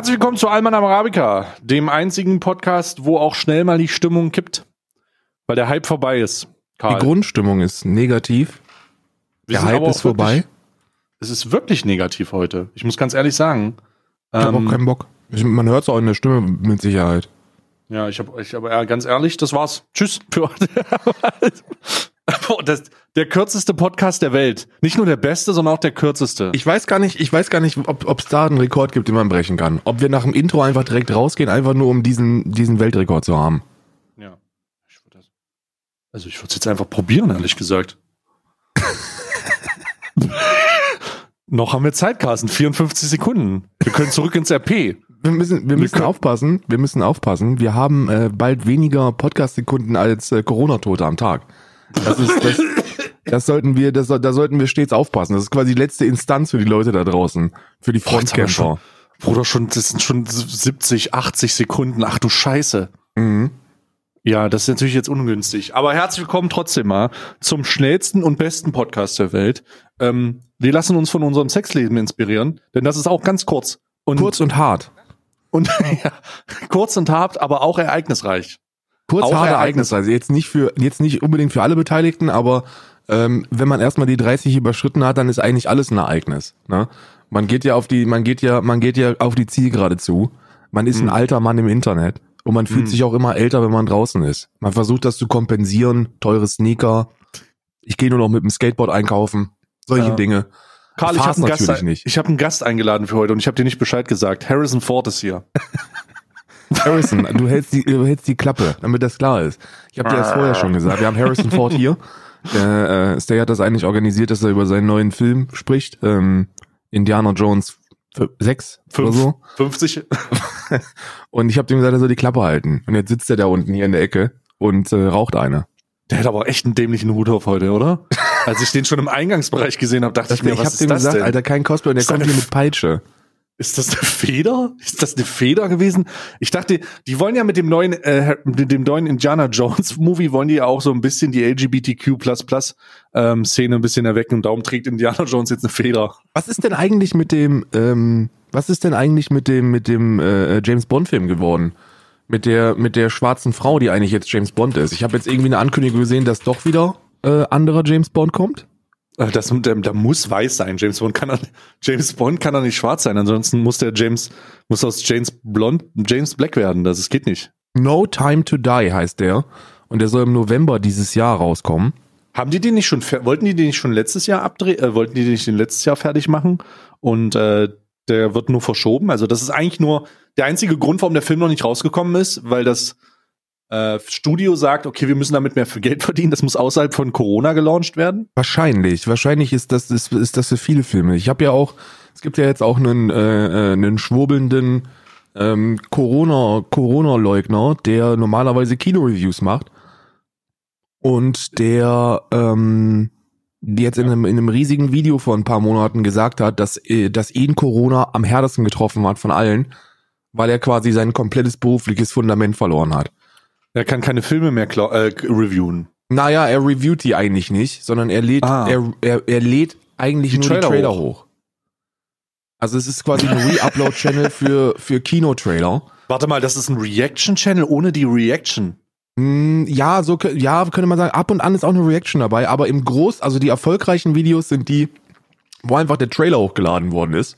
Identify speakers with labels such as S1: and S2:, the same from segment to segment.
S1: Herzlich willkommen zu Alman Arabica, dem einzigen Podcast, wo auch schnell mal die Stimmung kippt, weil der Hype vorbei ist.
S2: Karl. Die Grundstimmung ist negativ.
S1: Wir der Hype ist vorbei. Wirklich, es ist wirklich negativ heute. Ich muss ganz ehrlich sagen.
S2: Ich ähm, habe auch keinen Bock. Ich, man hört es auch in der Stimme mit Sicherheit.
S1: Ja, ich habe, ich aber ganz ehrlich, das war's. Tschüss für heute. das, der kürzeste Podcast der Welt. Nicht nur der beste, sondern auch der kürzeste.
S2: Ich weiß gar nicht, ich weiß gar nicht, ob es da einen Rekord gibt, den man brechen kann. Ob wir nach dem Intro einfach direkt rausgehen, einfach nur um diesen, diesen Weltrekord zu haben.
S1: Ja. Ich würd das, also ich würde es jetzt einfach probieren, ehrlich gesagt. Noch haben wir Zeit, Carsten. 54 Sekunden. Wir können zurück ins RP.
S2: Wir müssen, wir müssen wir aufpassen. Wir müssen aufpassen. Wir haben äh, bald weniger Podcast-Sekunden als äh, Corona-Tote am Tag. Das ist, das, das sollten wir, das, da sollten wir stets aufpassen. Das ist quasi die letzte Instanz für die Leute da draußen, für die Frontcamper.
S1: Bruder, schon, das sind schon 70, 80 Sekunden. Ach du Scheiße. Mhm. Ja, das ist natürlich jetzt ungünstig. Aber herzlich willkommen trotzdem mal zum schnellsten und besten Podcast der Welt. Ähm, wir lassen uns von unserem Sexleben inspirieren, denn das ist auch ganz kurz.
S2: Und, kurz und hart.
S1: Und ja, kurz und hart, aber auch ereignisreich.
S2: Kurz, auch hart, ereignisreich. Jetzt nicht für, jetzt nicht unbedingt für alle Beteiligten, aber ähm, wenn man erstmal die 30 überschritten hat, dann ist eigentlich alles ein Ereignis. Ne? Man geht ja auf die, man geht ja, man geht ja auf die Zielgerade zu. Man ist mhm. ein alter Mann im Internet und man fühlt mhm. sich auch immer älter, wenn man draußen ist. Man versucht das zu kompensieren, teure Sneaker. Ich gehe nur noch mit dem Skateboard einkaufen, solche ja. Dinge.
S1: Karl, ich habe einen, Gast, hab einen Gast eingeladen für heute und ich habe dir nicht Bescheid gesagt. Harrison Ford ist hier.
S2: Harrison, du hältst, die, du hältst die Klappe, damit das klar ist. Ich habe dir das vorher schon gesagt. Wir haben Harrison Ford hier. Der, äh, Stay hat das eigentlich organisiert, dass er über seinen neuen Film spricht. Ähm, Indiana Jones 6 oder so.
S1: 50.
S2: und ich habe dem gesagt, er soll die Klappe halten. Und jetzt sitzt er da unten hier in der Ecke und äh, raucht eine.
S1: Der hat aber echt einen dämlichen Hut auf heute, oder? Als ich den schon im Eingangsbereich gesehen habe, dachte das, ich mir,
S2: was ich ist dem das gesagt, denn? Alter, kein Cosplay, der kommt hier mit Peitsche.
S1: Ist das eine Feder? Ist das eine Feder gewesen? Ich dachte, die wollen ja mit dem neuen, äh, mit dem neuen Indiana Jones Movie wollen die ja auch so ein bisschen die LGBTQ ähm, Szene ein bisschen erwecken und darum trägt Indiana Jones jetzt eine Feder.
S2: Was ist denn eigentlich mit dem, ähm, was ist denn eigentlich mit dem, mit dem äh, James Bond Film geworden? Mit der, mit der schwarzen Frau, die eigentlich jetzt James Bond ist. Ich habe jetzt irgendwie eine Ankündigung gesehen, dass doch wieder äh, anderer James Bond kommt.
S1: Äh, das, der, der muss weiß sein. James Bond kann er, James Bond kann er nicht schwarz sein. Ansonsten muss der James, muss aus James Blond, James Black werden. Das, das geht nicht.
S2: No Time to Die heißt der. Und der soll im November dieses Jahr rauskommen.
S1: Haben die den nicht schon, wollten die den nicht schon letztes Jahr abdrehen, äh, wollten die den nicht den letztes Jahr fertig machen? Und, äh, der wird nur verschoben. Also das ist eigentlich nur der einzige Grund, warum der Film noch nicht rausgekommen ist, weil das äh, Studio sagt, okay, wir müssen damit mehr für Geld verdienen, das muss außerhalb von Corona gelauncht werden?
S2: Wahrscheinlich. Wahrscheinlich ist das, ist, ist das für viele Filme. Ich habe ja auch, es gibt ja jetzt auch einen, äh, äh, einen schwurbelnden ähm, Corona, Corona-Leugner, der normalerweise Kino-Reviews macht. Und der ähm, jetzt in einem, in einem riesigen Video vor ein paar Monaten gesagt hat, dass, äh, dass ihn Corona am härtesten getroffen hat von allen, weil er quasi sein komplettes berufliches Fundament verloren hat.
S1: Er kann keine Filme mehr äh, reviewen.
S2: Naja, er reviewt die eigentlich nicht, sondern er lädt, ah. er, er, er lädt eigentlich die nur Trailer die Trailer hoch. hoch. Also es ist quasi ein Re-Upload-Channel für, für Kinotrailer.
S1: Warte mal, das ist ein Reaction-Channel ohne die Reaction.
S2: Mm, ja, so ja, könnte man sagen, ab und an ist auch eine Reaction dabei, aber im Groß, also die erfolgreichen Videos sind die, wo einfach der Trailer hochgeladen worden ist.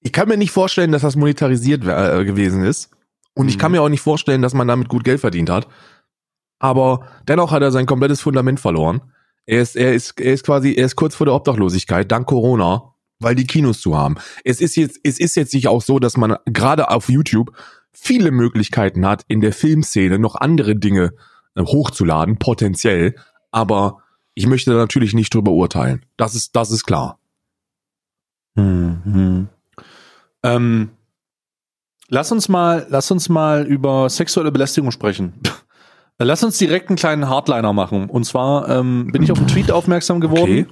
S2: Ich kann mir nicht vorstellen, dass das monetarisiert äh, gewesen ist. Und ich kann mhm. mir auch nicht vorstellen, dass man damit gut Geld verdient hat. Aber dennoch hat er sein komplettes Fundament verloren. Er ist, er ist, er ist quasi, er ist kurz vor der Obdachlosigkeit, dank Corona, weil die Kinos zu haben. Es ist jetzt, es ist jetzt nicht auch so, dass man gerade auf YouTube viele Möglichkeiten hat, in der Filmszene noch andere Dinge äh, hochzuladen, potenziell. Aber ich möchte da natürlich nicht drüber urteilen. Das ist, das ist klar.
S1: Mhm. Ähm, Lass uns mal, lass uns mal über sexuelle Belästigung sprechen. lass uns direkt einen kleinen Hardliner machen. Und zwar ähm, bin ich auf einen Tweet aufmerksam geworden. Okay.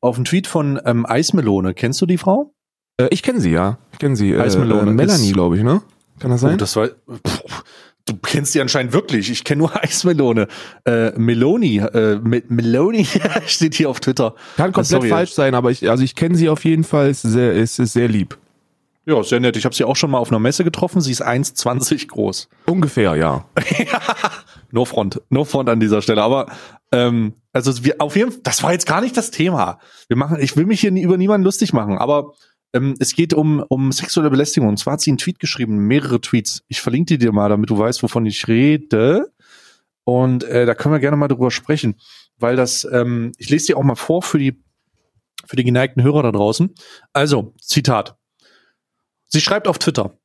S1: Auf einen Tweet von ähm, Eismelone. Kennst du die Frau?
S2: Äh, ich kenne sie, ja. Ich kenne sie. Äh, Eismelone. Äh, Melanie, glaube ich, ne? Kann das sein? Oh,
S1: das war. Pff, du kennst die anscheinend wirklich. Ich kenne nur Eismelone. Äh, Meloni, äh, Me Meloni steht hier auf Twitter.
S2: Kann komplett falsch sein, aber ich, also ich kenne sie auf jeden Fall. Sehr, ist, ist sehr lieb.
S1: Ja, sehr nett. Ich habe sie auch schon mal auf einer Messe getroffen. Sie ist 1,20 groß.
S2: Ungefähr, ja.
S1: no front, no front an dieser Stelle. Aber ähm, also wir auf jeden Fall, das war jetzt gar nicht das Thema. Wir machen, ich will mich hier nie, über niemanden lustig machen, aber ähm, es geht um, um sexuelle Belästigung. Und zwar hat sie einen Tweet geschrieben, mehrere Tweets. Ich verlinke die dir mal, damit du weißt, wovon ich rede. Und äh, da können wir gerne mal drüber sprechen, weil das, ähm, ich lese dir auch mal vor für die für die geneigten Hörer da draußen. Also, Zitat. Sie schreibt auf Twitter,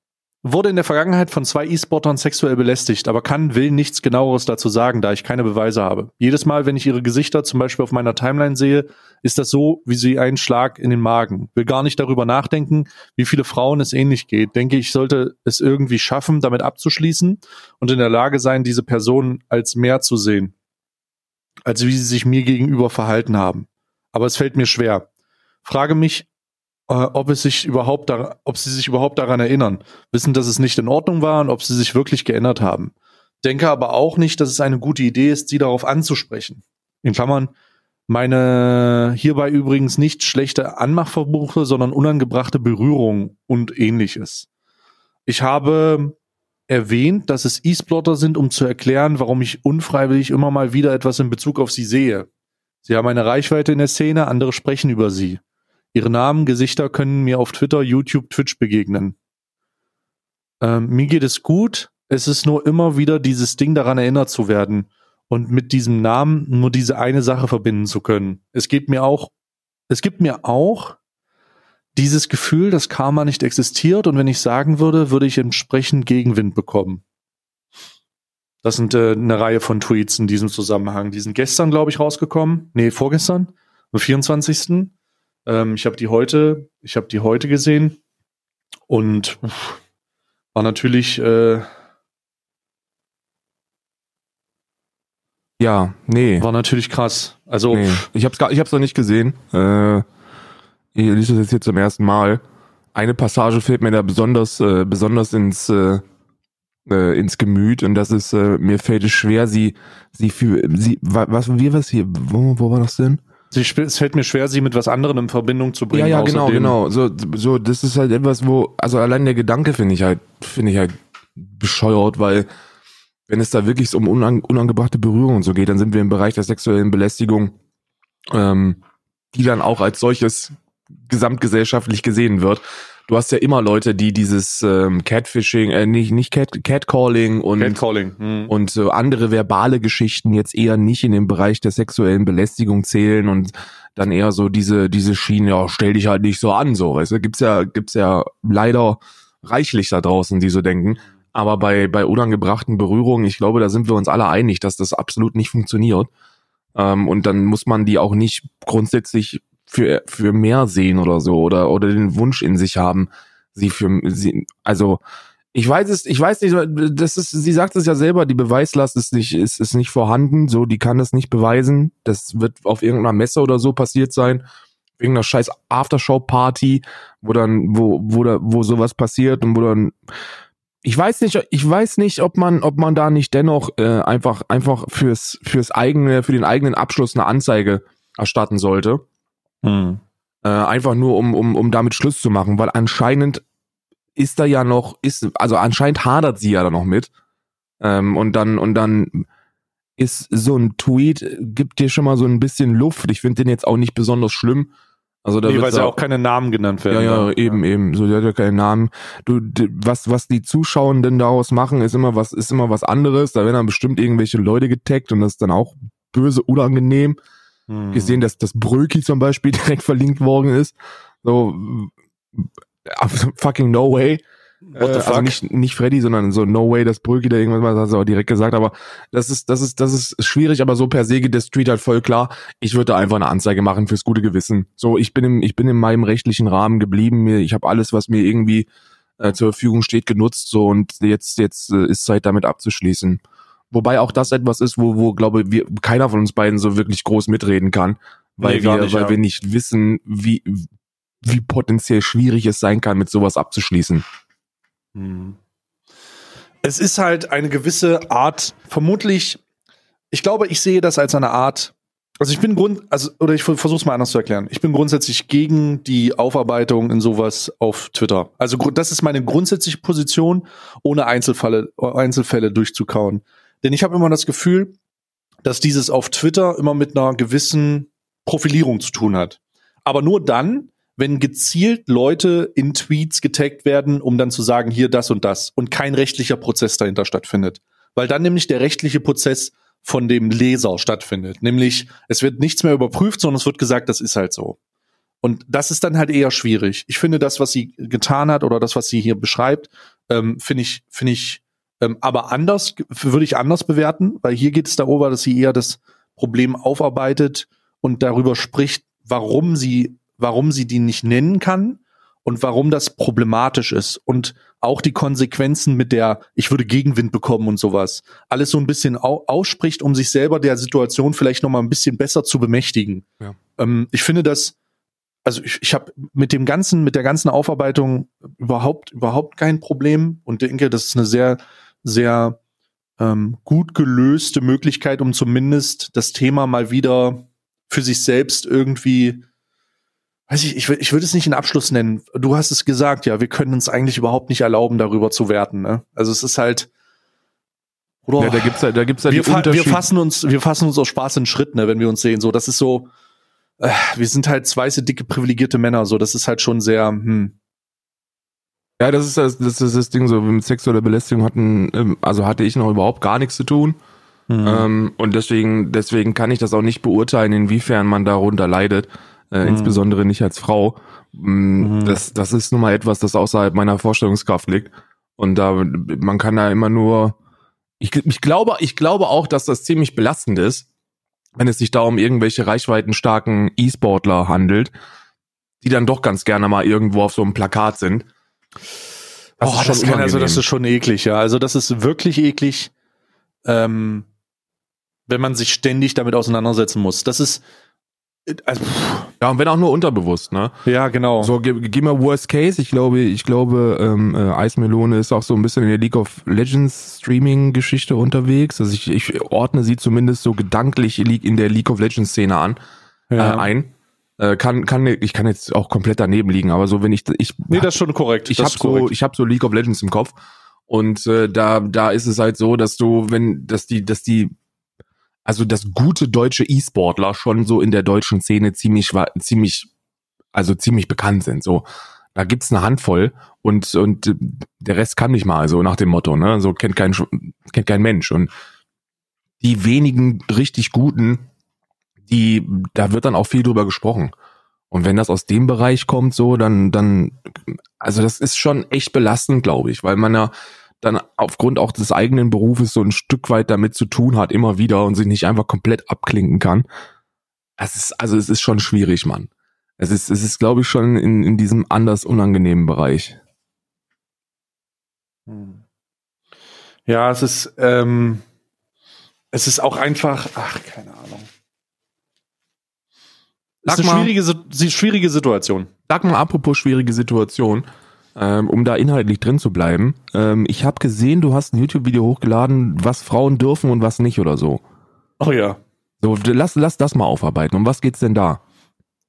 S1: wurde in der Vergangenheit von zwei E-Sportern sexuell belästigt, aber kann, will nichts genaueres dazu sagen, da ich keine Beweise habe. Jedes Mal, wenn ich ihre Gesichter zum Beispiel auf meiner Timeline sehe, ist das so wie sie einen Schlag in den Magen. Will gar nicht darüber nachdenken, wie viele Frauen es ähnlich geht. Denke ich, sollte es irgendwie schaffen, damit abzuschließen und in der Lage sein, diese Person als mehr zu sehen, als wie sie sich mir gegenüber verhalten haben. Aber es fällt mir schwer. Frage mich, äh, ob es sich überhaupt, da, ob sie sich überhaupt daran erinnern, wissen, dass es nicht in Ordnung war und ob sie sich wirklich geändert haben. Denke aber auch nicht, dass es eine gute Idee ist, sie darauf anzusprechen. In Klammern, meine hierbei übrigens nicht schlechte Anmachverbuche, sondern unangebrachte Berührung und ähnliches. Ich habe erwähnt, dass es E-Splotter sind, um zu erklären, warum ich unfreiwillig immer mal wieder etwas in Bezug auf sie sehe. Sie haben eine Reichweite in der Szene, andere sprechen über sie. Ihre Namen, Gesichter können mir auf Twitter, YouTube, Twitch begegnen. Ähm, mir geht es gut. Es ist nur immer wieder dieses Ding daran erinnert zu werden und mit diesem Namen nur diese eine Sache verbinden zu können. Es geht mir auch, es gibt mir auch dieses Gefühl, dass Karma nicht existiert und wenn ich sagen würde, würde ich entsprechend Gegenwind bekommen. Das sind äh, eine Reihe von Tweets in diesem Zusammenhang. Die sind gestern, glaube ich, rausgekommen. Nee, vorgestern, am 24. Ähm, ich habe die heute, ich habe die heute gesehen und uff, war natürlich äh,
S2: Ja, nee.
S1: war natürlich krass. Also
S2: nee. Ich hab's gar, ich hab's noch nicht gesehen. Äh, ich lese das jetzt hier zum ersten Mal. Eine Passage fällt mir da besonders, äh, besonders ins, äh, äh, ins Gemüt und das ist, äh, mir fällt es schwer, sie, sie für, sie, was, wie was hier, wo, wo war das denn?
S1: Sie, es fällt mir schwer, sie mit was anderem in Verbindung zu bringen.
S2: Ja, ja, genau, genau. So, so, das ist halt etwas, wo, also allein der Gedanke finde ich halt, finde ich halt bescheuert, weil wenn es da wirklich um unang unangebrachte Berührung und so geht, dann sind wir im Bereich der sexuellen Belästigung, ähm, die dann auch als solches gesamtgesellschaftlich gesehen wird. Du hast ja immer Leute, die dieses ähm, Catfishing, äh, nicht, nicht Cat, Catcalling und
S1: Catcalling. Hm.
S2: und so andere verbale Geschichten jetzt eher nicht in den Bereich der sexuellen Belästigung zählen und dann eher so diese diese Schiene, ja, stell dich halt nicht so an, so, weißt du, gibt's ja gibt's ja leider reichlich da draußen, die so denken, aber bei bei unangebrachten Berührungen, ich glaube, da sind wir uns alle einig, dass das absolut nicht funktioniert. Ähm, und dann muss man die auch nicht grundsätzlich für für mehr sehen oder so oder oder den Wunsch in sich haben, sie für sie also ich weiß es, ich weiß nicht, das ist, sie sagt es ja selber, die Beweislast ist nicht, ist, ist nicht vorhanden, so, die kann das nicht beweisen. Das wird auf irgendeiner Messe oder so passiert sein, irgendeiner scheiß Aftershow-Party, wo dann, wo, wo da, wo sowas passiert und wo dann, ich weiß nicht, ich weiß nicht, ob man, ob man da nicht dennoch äh, einfach, einfach fürs, fürs eigene, für den eigenen Abschluss eine Anzeige erstatten sollte.
S1: Hm.
S2: Äh, einfach nur, um, um, um damit Schluss zu machen, weil anscheinend ist da ja noch, ist, also anscheinend hadert sie ja da noch mit. Ähm, und dann, und dann ist so ein Tweet, gibt dir schon mal so ein bisschen Luft. Ich finde den jetzt auch nicht besonders schlimm. Also da
S1: Nee, weil ja auch keine Namen genannt
S2: ja,
S1: werden.
S2: ja,
S1: ne?
S2: eben, eben. So, der hat ja keinen Namen. Du, d- was, was die Zuschauenden daraus machen, ist immer was, ist immer was anderes. Da werden dann bestimmt irgendwelche Leute getaggt und das ist dann auch böse, unangenehm
S1: Hm.
S2: gesehen, dass das Bröki zum Beispiel direkt verlinkt worden ist. So fucking no way.
S1: What the
S2: Äh, also
S1: fuck?
S2: nicht, nicht Freddy, sondern so no way, dass Bröki da irgendwas mal, hast du auch direkt gesagt, aber das ist, das ist, das ist schwierig, aber so per se geht der Street halt voll klar. Ich würde da einfach eine Anzeige machen fürs gute Gewissen. So, ich bin im, ich bin in meinem rechtlichen Rahmen geblieben. Mir, ich habe alles, was mir irgendwie äh, zur Verfügung steht, genutzt. So und jetzt, jetzt äh, ist Zeit, damit abzuschließen. Wobei auch das etwas ist, wo, wo glaube wir keiner von uns beiden so wirklich groß mitreden kann, weil
S1: Nee,
S2: wir,
S1: nicht,
S2: weil
S1: ja.
S2: wir nicht wissen, wie wie potenziell schwierig es sein kann, mit sowas abzuschließen.
S1: Hm. Es ist halt eine gewisse Art, vermutlich, ich glaube, ich sehe das als eine Art Also ich bin grund, also oder ich versuche es mal anders zu erklären. Ich bin grundsätzlich gegen die Aufarbeitung in sowas auf Twitter. Also das ist meine grundsätzliche Position, ohne Einzelfälle, Einzelfälle durchzukauen. Denn ich habe immer das Gefühl, dass dieses auf Twitter immer mit einer gewissen Profilierung zu tun hat. Aber nur dann, wenn gezielt Leute in Tweets getaggt werden, um dann zu sagen, hier das und das und kein rechtlicher Prozess dahinter stattfindet. Weil dann nämlich der rechtliche Prozess von dem Leser stattfindet. Nämlich, es wird nichts mehr überprüft, sondern es wird gesagt, das ist halt so. Und das ist dann halt eher schwierig. Ich finde das, was sie getan hat oder das, was sie hier beschreibt, ähm, finde ich, finde ich, ähm, aber anders, würde ich anders bewerten, weil hier geht es darüber, dass sie eher das Problem aufarbeitet und darüber spricht, warum sie, warum sie die nicht nennen kann und warum das problematisch ist und auch die Konsequenzen mit der, ich würde Gegenwind bekommen und sowas, alles so ein bisschen au ausspricht, um sich selber der Situation vielleicht noch mal ein bisschen besser zu bemächtigen. Ja. Ähm, ich finde das, also ich, ich habe mit dem ganzen, mit der ganzen Aufarbeitung überhaupt, überhaupt kein Problem und denke, das ist eine sehr, sehr ähm, gut gelöste Möglichkeit, um zumindest das Thema mal wieder für sich selbst irgendwie weiß ich, ich, ich würde es nicht einen Abschluss nennen. Du hast es gesagt, ja, wir können uns eigentlich überhaupt nicht erlauben, darüber zu werten. Ne? Also es ist halt.
S2: Oder, ja, da gibt's ja, da gibt's ja
S1: wir, fa wir fassen uns, wir fassen uns aus Spaß in Schritt, ne, wenn wir uns sehen. So, das ist so. Äh, wir sind halt weiße, dicke, privilegierte Männer. So, das ist halt schon sehr. Hm.
S2: Ja, das ist das, das ist das Ding so. Mit sexueller Belästigung hatten, ähm, also hatte ich noch überhaupt gar nichts zu tun. Mhm. Ähm, und deswegen, deswegen kann ich das auch nicht beurteilen, inwiefern man darunter leidet äh, mhm. insbesondere nicht als Frau. Mm, mhm. Das, das ist nun mal etwas, das außerhalb meiner Vorstellungskraft liegt. Und da, man kann da immer nur, ich, ich glaube, ich glaube auch, dass das ziemlich belastend ist, wenn es sich da um irgendwelche reichweitenstarken E-Sportler handelt, die dann doch ganz gerne mal irgendwo auf so einem Plakat sind.
S1: Das oh, das kann, also das ist schon eklig, ja. Also das ist wirklich eklig, ähm, wenn man sich ständig damit auseinandersetzen muss. Das ist,
S2: also, ja, und wenn auch nur unterbewusst, ne?
S1: Ja, genau.
S2: So, geh, geh mal Worst Case. Ich glaube, ich glaube, ähm, äh, Eismelone ist auch so ein bisschen in der League of Legends Streaming-Geschichte unterwegs. Also ich, ich ordne sie zumindest so gedanklich in der League of Legends Szene an, ja. äh, ein. Äh, kann, kann, ich kann jetzt auch komplett daneben liegen, aber so wenn ich, ich.
S1: Nee, das ist schon korrekt.
S2: Ich habe so, ich habe so League of Legends im Kopf. Und äh, da, da ist es halt so, dass du, wenn, dass die, dass die also dass gute deutsche E-Sportler schon so in der deutschen Szene ziemlich, ziemlich, also ziemlich bekannt sind. So, da gibt's eine Handvoll und und der Rest kann nicht mal, so nach dem Motto, ne? So kennt kein kennt kein Mensch und die wenigen richtig guten, die da wird dann auch viel drüber gesprochen. Und wenn das aus dem Bereich kommt, so dann dann also das ist schon echt belastend, glaube ich, weil man ja dann aufgrund auch des eigenen Berufes so ein Stück weit damit zu tun hat, immer wieder und sich nicht einfach komplett abklinken kann. Es ist, also es ist schon schwierig, Mann. Es ist, es ist, glaube ich, schon in, in diesem anders unangenehmen Bereich.
S1: Hm. Ja, es ist, ähm, es ist auch einfach, ach, keine Ahnung. Es ist eine schwierige, schwierige Situation.
S2: Sag mal, apropos schwierige Situation ähm, um da inhaltlich drin zu bleiben. Ähm, ich habe gesehen, du hast ein YouTube-Video hochgeladen, was Frauen dürfen und was nicht oder so.
S1: Oh ja.
S2: So, lass, lass das mal aufarbeiten. Um was geht's denn da?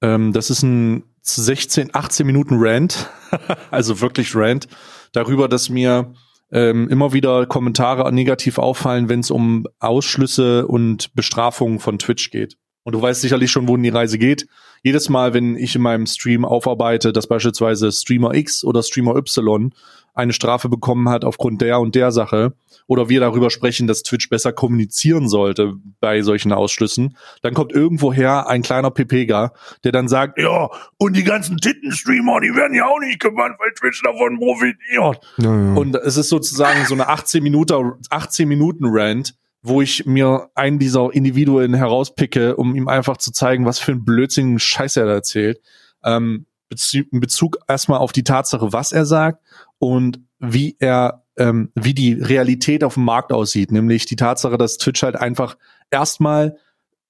S1: Ähm, das ist ein 16, 18 Minuten Rant, also wirklich Rant, darüber, dass mir ähm, immer wieder Kommentare negativ auffallen, wenn es um Ausschlüsse und Bestrafungen von Twitch geht. Und du weißt sicherlich schon, wohin die Reise geht jedes Mal, wenn ich in meinem Stream aufarbeite, dass beispielsweise Streamer X oder Streamer Y eine Strafe bekommen hat aufgrund der und der Sache oder wir darüber sprechen, dass Twitch besser kommunizieren sollte bei solchen Ausschlüssen, dann kommt irgendwoher ein kleiner Pepega, der dann sagt, ja, und die ganzen Titten-Streamer, die werden ja auch nicht gebannt, weil Twitch davon profitiert. Ja, ja. Und es ist sozusagen so eine 18 Minuten, 18 Minuten Rant, wo ich mir einen dieser Individuen herauspicke, um ihm einfach zu zeigen, was für ein blödsinnigen Scheiß er da erzählt. Ähm, in Bezug erstmal auf die Tatsache, was er sagt und wie er, ähm, wie die Realität auf dem Markt aussieht, nämlich die Tatsache, dass Twitch halt einfach erstmal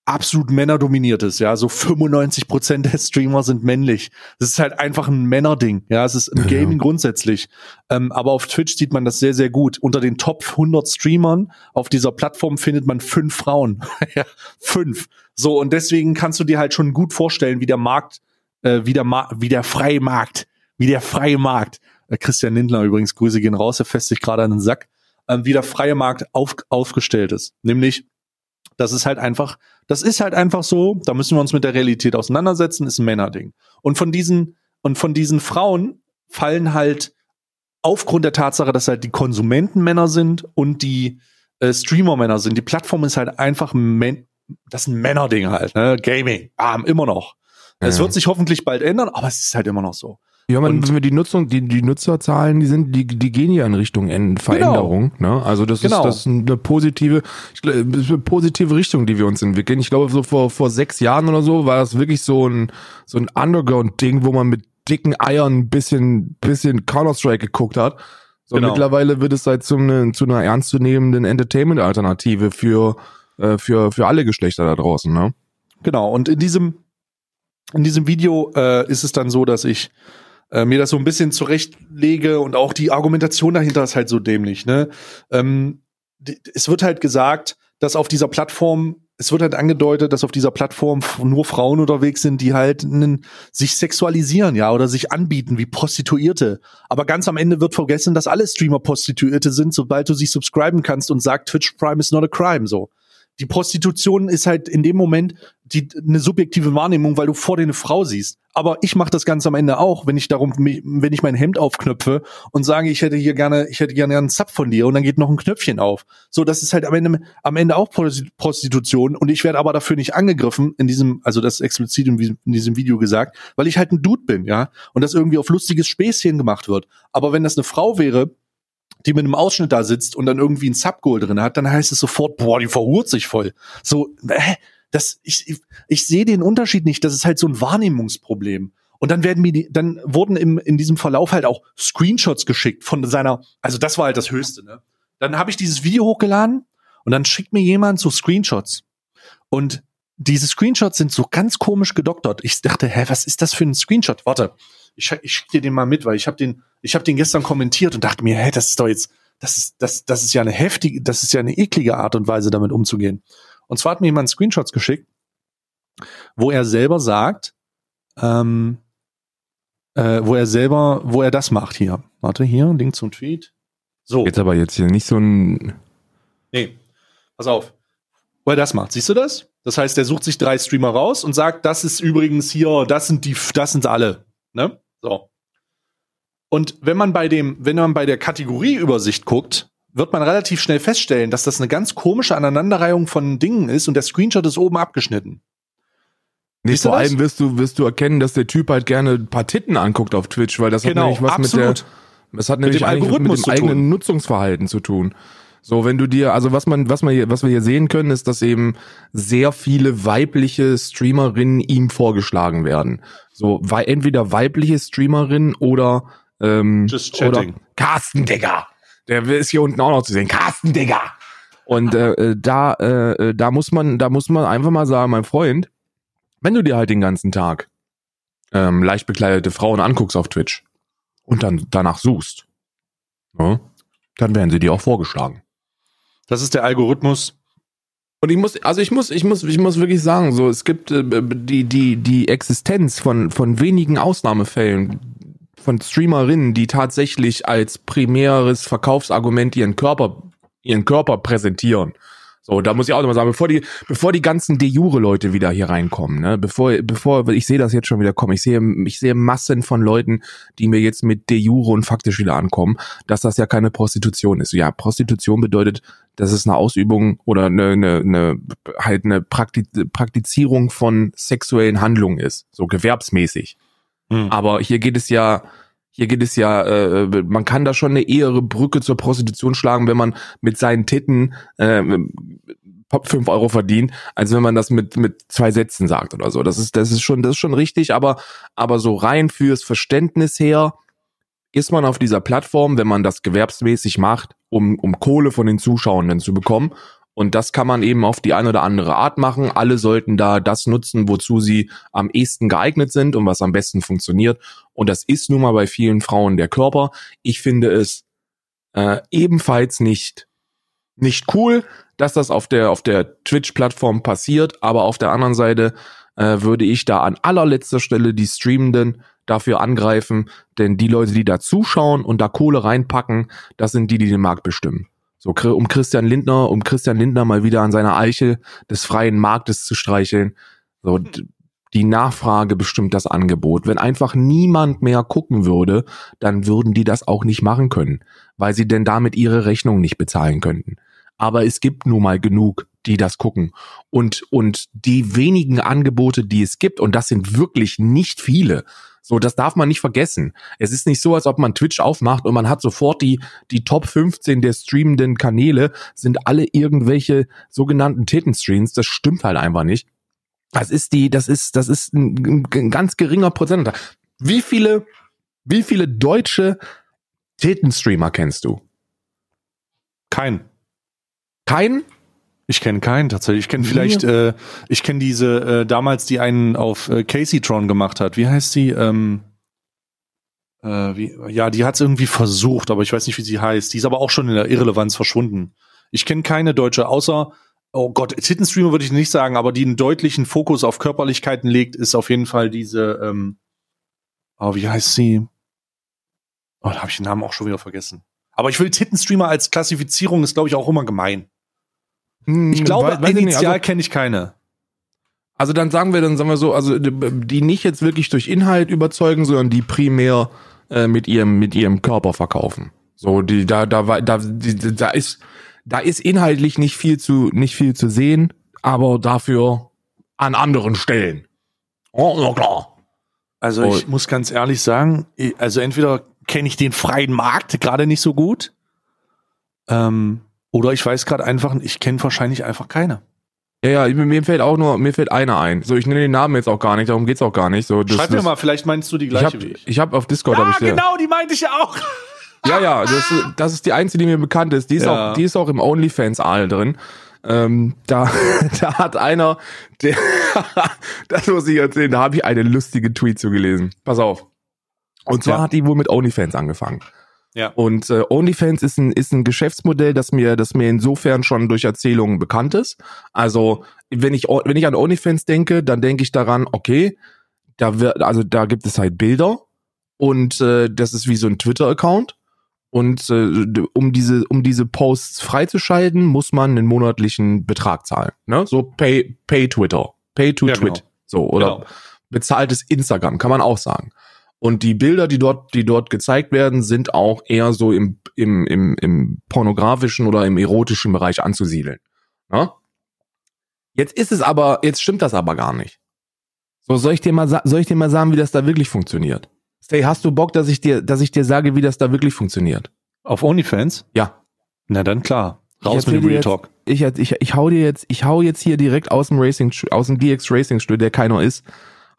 S1: absolut männerdominiert ist, ja, so 95 Prozent der Streamer sind männlich. Das ist halt einfach ein Männerding, ja, es ist im ja, Gaming ja. grundsätzlich. Ähm, aber auf Twitch sieht man das sehr, sehr gut. Unter den Top 100 Streamern auf dieser Plattform findet man fünf Frauen, ja, fünf. So und deswegen kannst du dir halt schon gut vorstellen, wie der Markt, äh, wie der Ma wie der freie Markt, wie der freie Markt. Äh, Christian Lindler übrigens, Grüße gehen raus, er fässt sich gerade an den Sack, äh, wie der freie Markt auf, aufgestellt ist, nämlich das ist halt einfach, das ist halt einfach so, da müssen wir uns mit der Realität auseinandersetzen, ist ein Männerding. Und von diesen, und von diesen Frauen fallen halt aufgrund der Tatsache, dass halt die Konsumenten Männer sind und die äh, Streamer Männer sind. Die Plattform ist halt einfach, Men das ist ein Männerding halt, ne? Gaming, ah, immer noch. Es ja. wird sich hoffentlich bald ändern, aber es ist halt immer noch so.
S2: Ja, man, wenn wir die Nutzung, die, die Nutzerzahlen, die sind, die, die gehen ja in Richtung Veränderung. Genau. Ne? Also das genau. ist das ist eine positive, eine positive Richtung, die wir uns entwickeln. Ich glaube, so vor, vor sechs Jahren oder so war das wirklich so ein, so ein Underground-Ding, wo man mit dicken Eiern ein bisschen, bisschen Counter-Strike geguckt hat. So genau. mittlerweile wird es halt zu, eine, zu einer ernstzunehmenden Entertainment-Alternative für, äh, für, für alle Geschlechter da draußen, ne?
S1: Genau. Und in diesem, in diesem Video äh, ist es dann so, dass ich äh, mir das so ein bisschen zurechtlege und auch die Argumentation dahinter ist halt so dämlich. Ne? Ähm, es wird halt gesagt, dass auf dieser Plattform, es wird halt angedeutet, dass auf dieser Plattform nur Frauen unterwegs sind, die halt einen, sich sexualisieren, ja, oder sich anbieten wie Prostituierte. Aber ganz am Ende wird vergessen, dass alle Streamer Prostituierte sind, sobald du sie subscriben kannst und sagt, Twitch Prime is not a crime, so die Prostitution ist halt in dem Moment die eine subjektive Wahrnehmung, weil du vor dir eine Frau siehst. Aber ich mache das Ganze am Ende auch, wenn ich darum, wenn ich mein Hemd aufknöpfe und sage, ich hätte hier gerne, ich hätte gerne einen Zap von dir und dann geht noch ein Knöpfchen auf. So, das ist halt am Ende, am Ende auch Prostitution und ich werde aber dafür nicht angegriffen in diesem, also das explizit in, diesem Video gesagt, weil ich halt ein Dude bin, ja, und das irgendwie auf lustiges Späßchen gemacht wird. Aber wenn das eine Frau wäre, die mit einem Ausschnitt da sitzt und dann irgendwie ein Subgoal drin hat, dann heißt es sofort, boah, die verhurt sich voll. So, äh, das, ich, ich, ich sehe den Unterschied nicht. Das ist halt so ein Wahrnehmungsproblem. Und dann werden mir die, dann wurden im, in diesem Verlauf halt auch Screenshots geschickt von seiner, also das war halt das Höchste, ne? Dann habe ich dieses Video hochgeladen und dann schickt mir jemand so Screenshots. Und diese Screenshots sind so ganz komisch gedoktert. Ich dachte, hä, was ist das für ein Screenshot? Warte, ich, ich schicke dir den mal mit, weil ich habe den, ich habe den gestern kommentiert und dachte mir, hä, das ist doch jetzt, das ist, das, das ist ja eine heftige, das ist ja eine eklige Art und Weise, damit umzugehen. Und zwar hat mir jemand Screenshots geschickt, wo er selber sagt, ähm, äh, wo er selber, wo er das macht hier. Warte, hier, Link zum Tweet.
S2: So. Jetzt aber jetzt hier nicht so ein.
S1: Nee, pass auf. Wo er das macht. Siehst du das? Das heißt, er sucht sich drei Streamer raus und sagt, das ist übrigens hier, das sind die, das sind alle. Ne? So. Und wenn man bei dem, wenn man bei der Kategorieübersicht guckt, wird man relativ schnell feststellen, dass das eine ganz komische Aneinanderreihung von Dingen ist und der Screenshot ist oben abgeschnitten.
S2: Nee, vor allem wirst du, wirst du erkennen, dass der Typ halt gerne ein paar Titten anguckt auf Twitch, weil das genau, hat nämlich was absolut. mit der, das hat nämlich mit dem, Algorithmus mit dem eigenen Nutzungsverhalten zu tun. So, wenn du dir, also was man, was man hier, was wir hier sehen können, ist, dass eben sehr viele weibliche Streamerinnen ihm vorgeschlagen werden. So, weil entweder weibliche Streamerinnen oder ähm, Just chatting. oder Carsten Digger. Der ist hier unten auch noch zu sehen. Carsten Digger. Und äh, äh da, äh, äh, da muss man, da muss man einfach mal sagen, mein Freund, wenn du dir halt den ganzen Tag ähm, leicht bekleidete Frauen anguckst auf Twitch und dann danach suchst, ne, dann werden sie dir auch vorgeschlagen.
S1: Das ist der Algorithmus.
S2: Und ich muss, also ich muss, ich muss, ich muss wirklich sagen, so es gibt äh, die die die Existenz von von wenigen Ausnahmefällen von Streamerinnen, die tatsächlich als primäres Verkaufsargument ihren Körper ihren Körper präsentieren so, da muss ich auch nochmal sagen, bevor die, bevor die ganzen De jure Leute wieder hier reinkommen, ne, bevor, bevor, ich sehe das jetzt schon wieder kommen, ich sehe, ich sehe Massen von Leuten, die mir jetzt mit De jure und faktisch wieder ankommen, dass das ja keine Prostitution ist. Ja, Prostitution bedeutet, dass es eine Ausübung oder eine, eine, eine halt eine Praktizierung von sexuellen Handlungen ist, so gewerbsmäßig. Hm. Aber hier geht es ja, hier geht es ja, äh, man kann da schon eine ehere Brücke zur Prostitution schlagen, wenn man mit seinen Titten äh, fünf Euro verdient, als wenn man das mit mit zwei Sätzen sagt oder so. Das ist das ist schon das ist schon richtig, aber aber so rein fürs Verständnis her ist man auf dieser Plattform, wenn man das gewerbsmäßig macht, um um Kohle von den Zuschauenden zu bekommen Und das kann man eben auf die eine oder andere Art machen. Alle sollten da das nutzen, wozu sie am ehesten geeignet sind und was am besten funktioniert. Und das ist nun mal bei vielen Frauen der Körper. Ich finde es äh, ebenfalls nicht nicht cool, dass das auf der auf der Twitch-Plattform passiert. Aber auf der anderen Seite äh, würde ich da an allerletzter Stelle die Streamenden dafür angreifen, denn die Leute, die da zuschauen und da Kohle reinpacken, das sind die, die den Markt bestimmen. So, um Christian Lindner, um Christian Lindner mal wieder an seiner Eiche des freien Marktes zu streicheln. So, die Nachfrage bestimmt das Angebot. Wenn einfach niemand mehr gucken würde, dann würden die das auch nicht machen können, weil sie denn damit ihre Rechnung nicht bezahlen könnten. Aber es gibt nun mal genug, die das gucken. Und, und die wenigen Angebote, die es gibt, und das sind wirklich nicht viele, so, das darf man nicht vergessen. Es ist nicht so, als ob man Twitch aufmacht und man hat sofort die, die Top 15 der streamenden Kanäle sind alle irgendwelche sogenannten Tittenstreams. Das stimmt halt einfach nicht. Das ist die, das ist, das ist ein, ein ganz geringer Prozent. Wie viele, wie viele deutsche Tittenstreamer kennst du?
S1: Kein.
S2: Kein?
S1: Ich kenne keinen tatsächlich. Ich kenne vielleicht, äh, ich kenne diese äh, damals, die einen auf äh, Casey Tron gemacht hat. Wie heißt sie? Ähm, äh, wie, ja, die hat es irgendwie versucht, aber ich weiß nicht, wie sie heißt. Die ist aber auch schon in der Irrelevanz verschwunden. Ich kenne keine Deutsche, außer, oh Gott, Tittenstreamer würde ich nicht sagen, aber die einen deutlichen Fokus auf Körperlichkeiten legt, ist auf jeden Fall diese, ähm, oh, wie heißt sie? Oh, da habe ich den Namen auch schon wieder vergessen. Aber ich will Tittenstreamer als Klassifizierung ist, glaube ich, auch immer gemein.
S2: Hm,
S1: Ich glaube,
S2: weiß-
S1: initial
S2: Also-
S1: kenne ich keine.
S2: Also dann sagen wir, dann sagen wir so, also die nicht jetzt wirklich durch Inhalt überzeugen, sondern die primär äh, mit ihrem mit ihrem Körper verkaufen. So die da da war- da die, da ist da ist inhaltlich nicht viel zu nicht viel zu sehen, aber dafür an anderen Stellen. Oh, ja klar.
S1: Also
S2: Oh.
S1: ich muss ganz ehrlich sagen, also entweder kenne ich den freien Markt gerade nicht so gut, ähm, oder ich weiß gerade einfach, ich kenne wahrscheinlich einfach keine.
S2: Ja, ja, mir fällt auch nur mir fällt einer ein. So ich nenne den Namen jetzt auch gar nicht, darum geht's auch gar nicht. So das,
S1: Schreib
S2: das,
S1: mir mal, vielleicht meinst du die
S2: Ich
S1: gleiche
S2: hab,
S1: wie ich.
S2: ich hab auf Discord hab
S1: Ja,
S2: ich
S1: genau, die meinte ich ja auch.
S2: Ja, ja, das, das ist die einzige, die mir bekannt ist. Die ist
S1: Ja.
S2: auch, die ist auch im OnlyFans-Aal drin. Ähm, da, da hat einer, der, das muss ich erzählen, da habe ich einen lustigen Tweet zugelesen. Pass auf. Und zwar
S1: Ja.
S2: hat die wohl mit OnlyFans angefangen.
S1: Ja.
S2: Und äh, OnlyFans ist ein, ist ein Geschäftsmodell, das mir, das mir insofern schon durch Erzählungen bekannt ist. Also, wenn ich, wenn ich an OnlyFans denke, dann denke ich daran, okay, da wird, also da gibt es halt Bilder und äh, das ist wie so ein Twitter-Account. Und äh, um diese, um diese Posts freizuschalten, muss man einen monatlichen Betrag zahlen. Ne? So Pay, Pay Twitter. Pay to
S1: Ja,
S2: Twit.
S1: genau.
S2: So, oder
S1: Genau.
S2: bezahltes Instagram, kann man auch sagen. Und die Bilder, die dort, die dort gezeigt werden, sind auch eher so im, im, im, im pornografischen oder im erotischen Bereich anzusiedeln. Ne? Jetzt ist es aber, jetzt stimmt das aber gar nicht. So, soll ich dir mal, soll ich dir mal sagen, wie das da wirklich funktioniert? Stay, hast du Bock, dass ich dir, dass ich dir sage, wie das da wirklich funktioniert?
S1: Auf OnlyFans?
S2: Ja.
S1: Na dann klar. Raus mit dem Real
S2: jetzt-
S1: Talk.
S2: Ich, ich, ich hau dir jetzt, ich hau jetzt hier direkt aus dem Racing, aus dem DX Racing Studio, der keiner ist,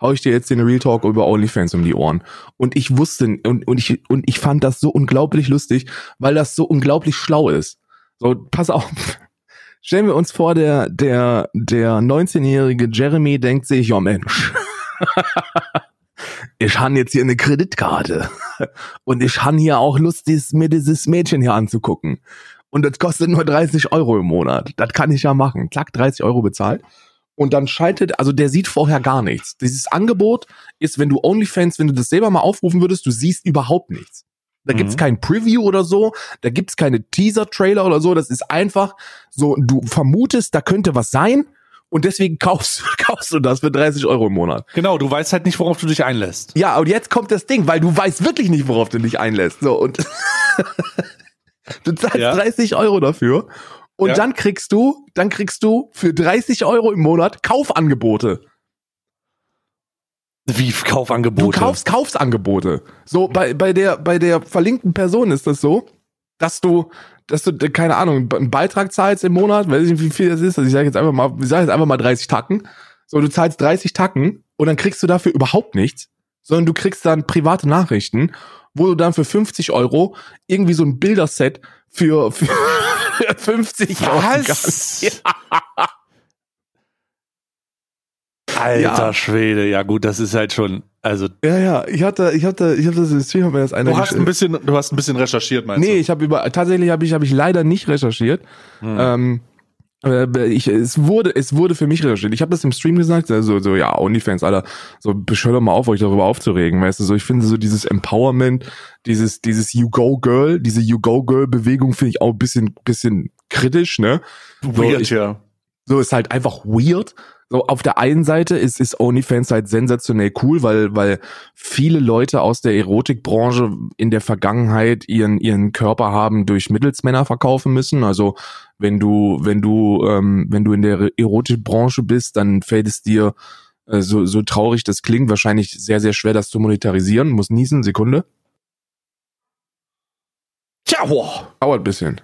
S2: hau ich dir jetzt den Real Talk über OnlyFans um die Ohren. Und ich wusste, und, und ich, und ich fand das so unglaublich lustig, weil das so unglaublich schlau ist. So, pass auf. Stellen wir uns vor, der, der, der 19-jährige Jeremy denkt sich, ja Mensch, ich han jetzt hier eine Kreditkarte und ich han hier auch Lust, dies, mir dieses Mädchen hier anzugucken. Und das kostet nur 30 Euro im Monat. Das kann ich ja machen. Zack, 30 Euro bezahlt. Und dann schaltet, also der sieht vorher gar nichts. Dieses Angebot ist, wenn du OnlyFans, wenn du das selber mal aufrufen würdest, du siehst überhaupt nichts. Da gibt's
S1: Mhm.
S2: kein Preview oder so, da gibt's keine Teaser-Trailer oder so. Das ist einfach so, du vermutest, da könnte was sein und deswegen kaufst, kaufst du das für 30 Euro im Monat.
S1: Genau, du weißt halt nicht, worauf du dich einlässt.
S2: Ja, und jetzt kommt das Ding, weil du weißt wirklich nicht, worauf du dich einlässt. So, und du zahlst
S1: Ja.
S2: 30 Euro dafür. Und
S1: Ja.
S2: dann kriegst du, dann kriegst du für 30 Euro im Monat Kaufangebote.
S1: Wie Kaufangebote.
S2: Du kaufst Kaufsangebote. So, bei, bei der, bei der verlinkten Person ist das so, dass du, dass du, keine Ahnung, einen Beitrag zahlst im Monat, weiß ich nicht, wie viel das ist. Also ich sage jetzt einfach mal, ich sage jetzt einfach mal 30 Tacken. So, du zahlst 30 Tacken und dann kriegst du dafür überhaupt nichts, sondern du kriegst dann private Nachrichten, wo du dann für 50 Euro irgendwie so ein Bilderset für, für, 250
S1: Was? Alter
S2: Ja.
S1: Schwede, ja gut, das ist halt schon, also
S2: Ja, ja, ich hatte, ich hatte, ich hatte das Stream, hat mir das einer
S1: du hast ein bisschen, du hast ein bisschen recherchiert, meinst
S2: Nee, ich habe über tatsächlich habe ich habe ich leider nicht recherchiert.
S1: du? Hm.
S2: Ähm, äh, ich, es wurde es wurde für mich recherchiert. Ich habe das im Stream gesagt, also so ja, OnlyFans, Alter, so beschör doch mal auf, euch darüber aufzuregen, weißt du, so ich finde so dieses Empowerment, dieses dieses You Go Girl, diese You Go Girl Bewegung finde ich auch ein bisschen bisschen kritisch, ne?
S1: Weird,
S2: ich-
S1: ja.
S2: So ist halt einfach weird. So auf der einen Seite ist ist OnlyFans halt sensationell cool, weil weil viele Leute aus der Erotikbranche in der Vergangenheit ihren ihren Körper haben durch Mittelsmänner verkaufen müssen. Also wenn du wenn du ähm, wenn du in der Erotikbranche bist, dann fällt es dir äh, so so traurig das klingt wahrscheinlich sehr sehr schwer das zu monetarisieren. Muss niesen Sekunde.
S1: Tja, boah.
S2: Dauert ein bisschen.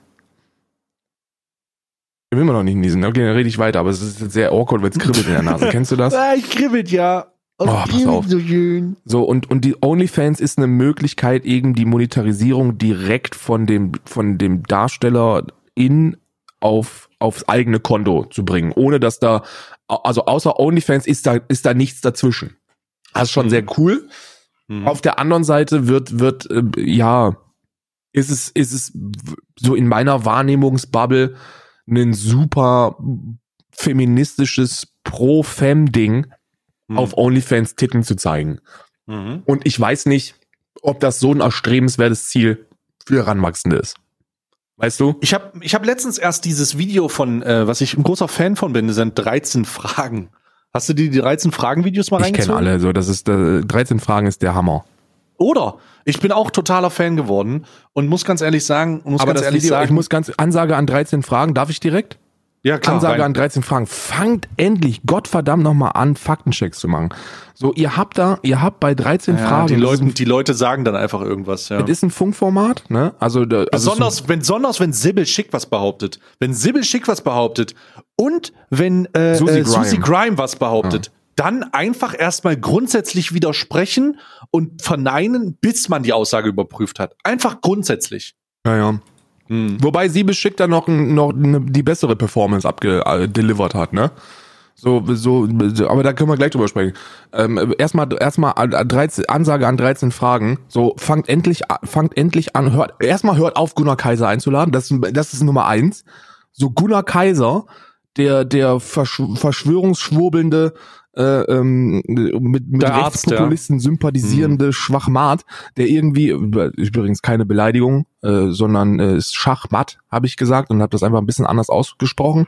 S2: Ich will immer noch nicht niesen. Okay, dann rede ich weiter, aber es ist sehr awkward, weil es kribbelt in der Nase. Kennst du das?
S1: Ah, ich kribbelt ja.
S2: Oh, pass auf.
S1: so schön.
S2: So, und, und die OnlyFans ist eine Möglichkeit, eben die Monetarisierung direkt von dem, von dem Darsteller in auf, aufs eigene Konto zu bringen, ohne dass da, also außer OnlyFans ist da, ist da nichts dazwischen. Das ist schon
S1: Mhm.
S2: sehr cool.
S1: Hm.
S2: Auf der anderen Seite wird, wird, äh, ja, ist es, ist es so in meiner Wahrnehmungsbubble ein super feministisches Pro-Fem-Ding,
S1: Hm.
S2: auf OnlyFans Titten zu zeigen.
S1: Mhm.
S2: Und ich weiß nicht, ob das so ein erstrebenswertes Ziel für Heranwachsende ist. Weißt du?
S1: Ich habe ich hab letztens erst dieses Video von, äh, was ich ein großer Fan von bin, das sind 13 Fragen. Hast du dir die 13 Fragen-Videos mal
S2: Ich kenne
S1: reingezogen?
S2: alle, so das ist äh, 13 Fragen ist der Hammer.
S1: Oder? Ich bin auch totaler Fan geworden und muss ganz ehrlich sagen, muss
S2: Aber
S1: ganz
S2: das
S1: ehrlich
S2: Video,
S1: sagen,
S2: ich muss ganz Ansage an 13 Fragen, darf ich direkt?
S1: Ja klar,
S2: Ansage
S1: rein.
S2: an 13 Fragen. Fangt endlich Gottverdammt noch mal an Faktenchecks zu machen. So, ihr habt da, ihr habt bei 13
S1: ja,
S2: Fragen
S1: die Leute,
S2: ein-
S1: die Leute sagen dann einfach irgendwas, ja.
S2: Das ist ein Funkformat, ne? Also, da- also
S1: Besonders, wenn, besonders wenn Sibyl Schick was behauptet. Wenn Sibyl Schick was behauptet und wenn äh,
S2: Susie
S1: äh,
S2: Grime.
S1: Susie Grime was behauptet, dann einfach erstmal grundsätzlich widersprechen und verneinen, bis man die Aussage überprüft hat. Einfach grundsätzlich.
S2: ja, ja.
S1: Hm.
S2: Wobei sie beschickt dann noch, noch eine, die bessere Performance abgedelivered hat, ne? So, so, aber da können wir gleich drüber sprechen. Ähm, erstmal, erstmal an- an 13, Ansage an 13 Fragen. So, fangt endlich, fangt endlich an, hört, erstmal hört auf, Gunnar Kaiser einzuladen. Das, das ist Nummer eins. So, Gunnar Kaiser, der, der Versch verschwörungsschwurbelnde, äh, ähm, mit, mit
S1: Der Arzt,
S2: Rechtspopulisten sympathisierende Schwachmat, der irgendwie, übrigens keine Beleidigung, äh, sondern äh, ist Schachmatt, habe ich gesagt und habe das einfach ein bisschen anders ausgesprochen.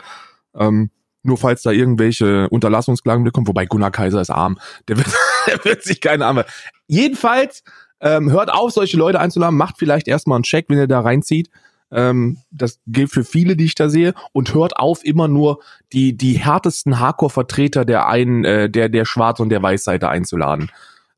S2: Ähm, nur falls da irgendwelche Unterlassungsklagen bekommen, wobei Gunnar Kaiser ist arm, der wird, der wird sich keine Arme. Jedenfalls, ähm, hört auf, solche Leute einzuladen, macht vielleicht erstmal einen Check, wenn ihr da reinzieht. Ähm, das gilt für viele, die ich da sehe. Und hört auf, immer nur die, die härtesten Hardcore-Vertreter der einen, äh, der, der Schwarz- und der Weißseite einzuladen.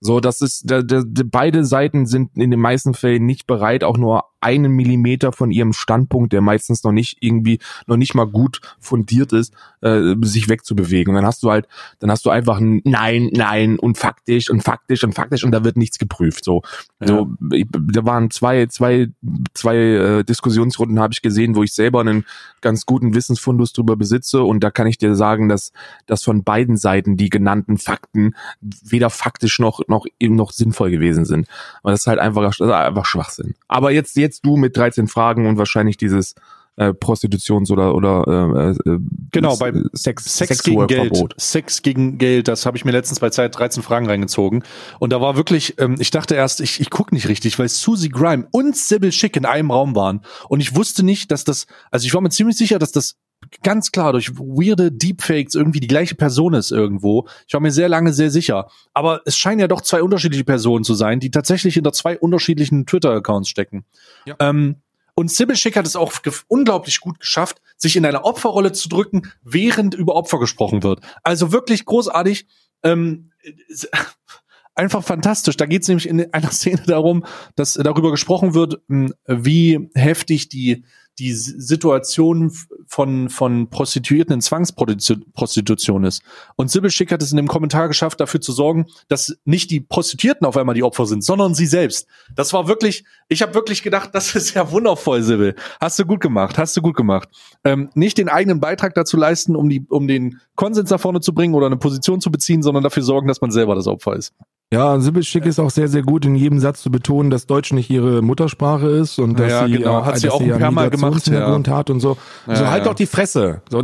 S2: So, das ist, da, da, beide Seiten sind in den meisten Fällen nicht bereit, auch nur einen Millimeter von ihrem Standpunkt, der meistens noch nicht irgendwie, noch nicht mal gut fundiert ist, äh, sich wegzubewegen. Und dann hast du halt, dann hast du einfach ein Nein, Nein und faktisch und faktisch und faktisch und da wird nichts geprüft. So, so ich, da waren zwei, zwei, zwei äh, Diskussionsrunden habe ich gesehen, wo ich selber einen ganz guten Wissensfundus drüber besitze und da kann ich dir sagen, dass, dass von beiden Seiten die genannten Fakten weder faktisch noch, noch eben noch sinnvoll gewesen sind. Aber das ist halt einfach, das ist einfach Schwachsinn. Aber jetzt, jetzt du mit 13 Fragen und wahrscheinlich dieses äh, Prostitutions- oder, oder äh, äh,
S1: Genau, bei
S2: äh, Sex,
S1: Sex gegen Geld. Sex gegen Geld, das habe ich mir letztens bei Zeit 13 Fragen reingezogen. Und da war wirklich, ähm, ich dachte erst, ich, ich gucke nicht richtig, weil Susie Grime und Sybil Schick in einem Raum waren. Und ich wusste nicht, dass das, also ich war mir ziemlich sicher, dass das ganz klar durch weirde Deepfakes irgendwie die gleiche Person ist irgendwo. Ich war mir sehr lange sehr sicher. Aber es scheinen ja doch zwei unterschiedliche Personen zu sein, die tatsächlich hinter zwei unterschiedlichen Twitter-Accounts stecken.
S2: Ja.
S1: Ähm, und Sybil Schick hat es auch unglaublich gut geschafft, sich in eine Opferrolle zu drücken, während über Opfer gesprochen wird. Also wirklich großartig. Ähm, einfach fantastisch. Da geht es nämlich in einer Szene darum, dass darüber gesprochen wird, mh, wie heftig die die Situation von, von Prostituierten in Zwangsprostitution ist. Und Sibyl Schick hat es in dem Kommentar geschafft, dafür zu sorgen, dass nicht die Prostituierten auf einmal die Opfer sind, sondern sie selbst. Das war wirklich, ich habe wirklich gedacht, das ist ja wundervoll, Sibyl. Hast du gut gemacht, hast du gut gemacht. Ähm, nicht den eigenen Beitrag dazu leisten, um, die, um den Konsens nach vorne zu bringen oder eine Position zu beziehen, sondern dafür sorgen, dass man selber das Opfer ist.
S2: Ja, Sibyl Schick ist auch sehr, sehr gut in jedem Satz zu betonen, dass Deutsch nicht ihre Muttersprache ist und dass
S1: Ja,
S2: sie,
S1: genau.
S2: äh,
S1: Hat sie auch ein paar Mal gemacht,
S2: Migrationshintergrund hat und so.
S1: Ja,
S2: so halt
S1: ja.
S2: doch die Fresse. So.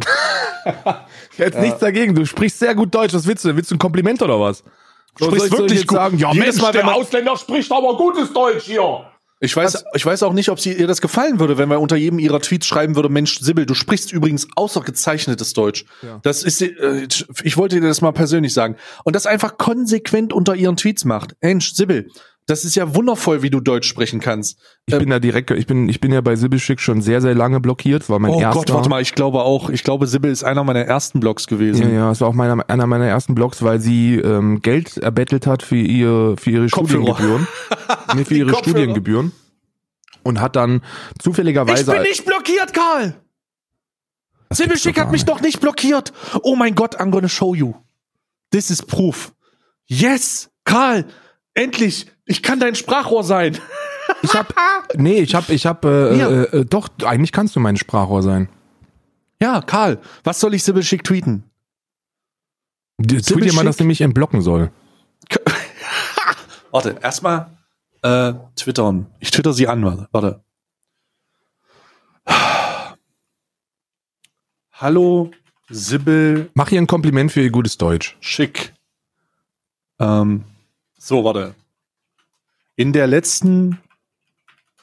S2: hätte nichts dagegen. Du sprichst sehr gut Deutsch. Was willst du? Willst du ein Kompliment oder was? So,
S1: Sprichst wirklich
S2: jetzt
S1: gut.
S2: sagen, ja,
S1: Jedes
S2: Mensch,
S1: Mal, wenn
S2: der Ausländer spricht aber gutes Deutsch hier.
S1: Ich weiß, ich weiß auch nicht, ob sie ihr das gefallen würde, wenn man unter jedem ihrer Tweets schreiben würde, Mensch, Sibyl, du sprichst übrigens außergezeichnetes Deutsch.
S2: Ja.
S1: Das ist, äh, ich wollte dir das mal persönlich sagen. Und das einfach konsequent unter ihren Tweets macht. Mensch, Sibyl, das ist ja wundervoll, wie du Deutsch sprechen kannst.
S2: Ich
S1: Ähm,
S2: bin da direkt, ich bin, ich bin ja bei Sibyl Schick schon sehr, sehr lange blockiert, war mein
S1: oh
S2: erster.
S1: Gott, warte mal, ich glaube auch, ich glaube, Sibyl ist einer meiner ersten Blogs gewesen.
S2: Ja, ja, es war auch meiner, einer meiner ersten Blogs, weil sie ähm, Geld erbettelt hat für ihr für ihre
S1: Kopfhörer.
S2: Studiengebühren. nee, für ihre
S1: Kopfhörer.
S2: Studiengebühren. Und hat dann zufälligerweise.
S1: nicht blockiert, Karl! Sibyl
S2: gibt's
S1: Schick
S2: doch
S1: hat mich doch nicht blockiert. Oh mein Gott, I'm gonna show you. This is proof. Yes, Karl, endlich. Ich kann dein Sprachrohr sein.
S2: Ich hab, nee, ich hab, ich hab, äh,
S1: Ja.
S2: äh, äh, doch, eigentlich kannst du mein Sprachrohr sein.
S1: Ja, Karl, was soll ich Sibyl Schick tweeten?
S2: Die- Tweet dir mal, dass sie mich entblocken soll.
S1: Warte, erstmal äh, twittern. Ich twitter sie an, warte. warte. Hallo, Sibyl
S2: Mach ihr ein Kompliment für ihr gutes Deutsch.
S1: Schick. Ähm, so, warte. In der letzten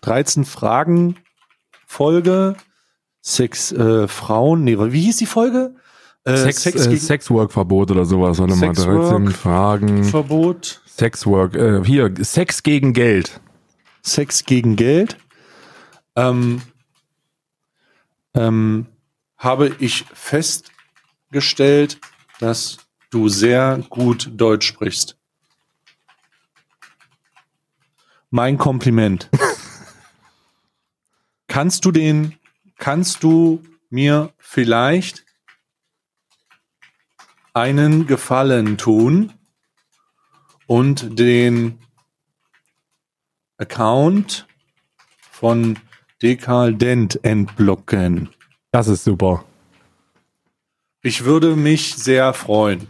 S1: 13 Fragen Folge Sex äh, Frauen, nee, wie hieß die Folge? Äh,
S2: Sex,
S1: Sex
S2: äh, Sexwork-Verbot oder sowas. Warte mal,
S1: Sexwork.
S2: 13 Fragen.
S1: Verbot,
S2: Sexwork, äh, hier, Sex gegen Geld.
S1: Sex gegen Geld. Ähm, ähm, habe ich festgestellt, dass du sehr gut Deutsch sprichst. Mein Kompliment. kannst du den, kannst du mir vielleicht einen Gefallen tun und den Account von Dekal Dent entblocken?
S2: Das ist super.
S1: Ich würde mich sehr freuen.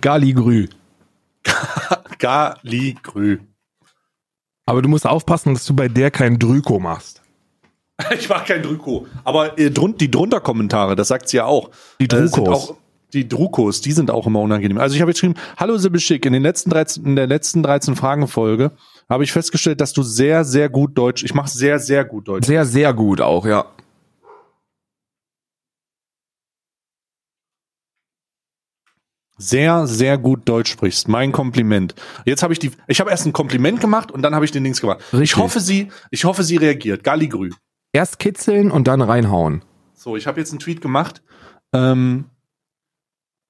S2: Galigrü.
S1: Galigrü.
S2: Aber du musst aufpassen, dass du bei der kein Drüko machst.
S1: Ich mache kein Drüko. Aber äh, die drunter Kommentare, das sagt sie ja auch.
S2: Die
S1: Äh,
S2: Drukos.
S1: die Drukos, die sind auch immer unangenehm. Also ich habe jetzt geschrieben, hallo Sibyl Schick, in den letzten 13, in der letzten 13 Fragen-Folge habe ich festgestellt, dass du sehr, sehr gut Deutsch, ich mache sehr, sehr gut Deutsch.
S2: Sehr, sehr gut auch, ja.
S1: Sehr, sehr gut Deutsch sprichst. Mein Kompliment. Jetzt habe ich die, ich habe erst ein Kompliment gemacht und dann habe ich den Dings gemacht. Ich
S2: Richtig.
S1: hoffe, sie, ich hoffe, sie reagiert. Galligrü.
S2: Erst kitzeln und dann reinhauen.
S1: So, ich habe jetzt einen Tweet gemacht. Ähm,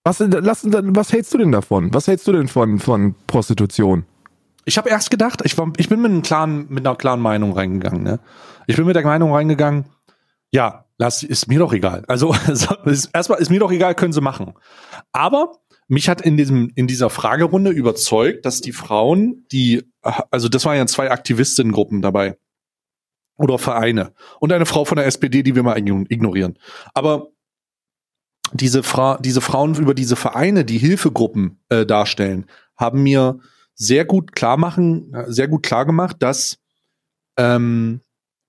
S2: Was, lass, was hältst du denn davon? Was hältst du denn von, von Prostitution?
S1: ich habe erst gedacht, ich, war, ich bin mit, einem klaren, mit einer klaren Meinung reingegangen. Ne? Ich bin mit der Meinung reingegangen, ja, lass, ist mir doch egal. Also ist, erstmal ist mir doch egal, können sie machen. Aber mich hat in diesem in dieser Fragerunde überzeugt, dass die Frauen, die also das waren ja zwei Aktivistinnengruppen dabei oder Vereine und eine Frau von der SPD, die wir mal ignorieren. Aber diese, Fra diese Frauen über diese Vereine, die Hilfegruppen äh, darstellen, haben mir sehr gut klar machen, sehr gut klar gemacht, dass ähm,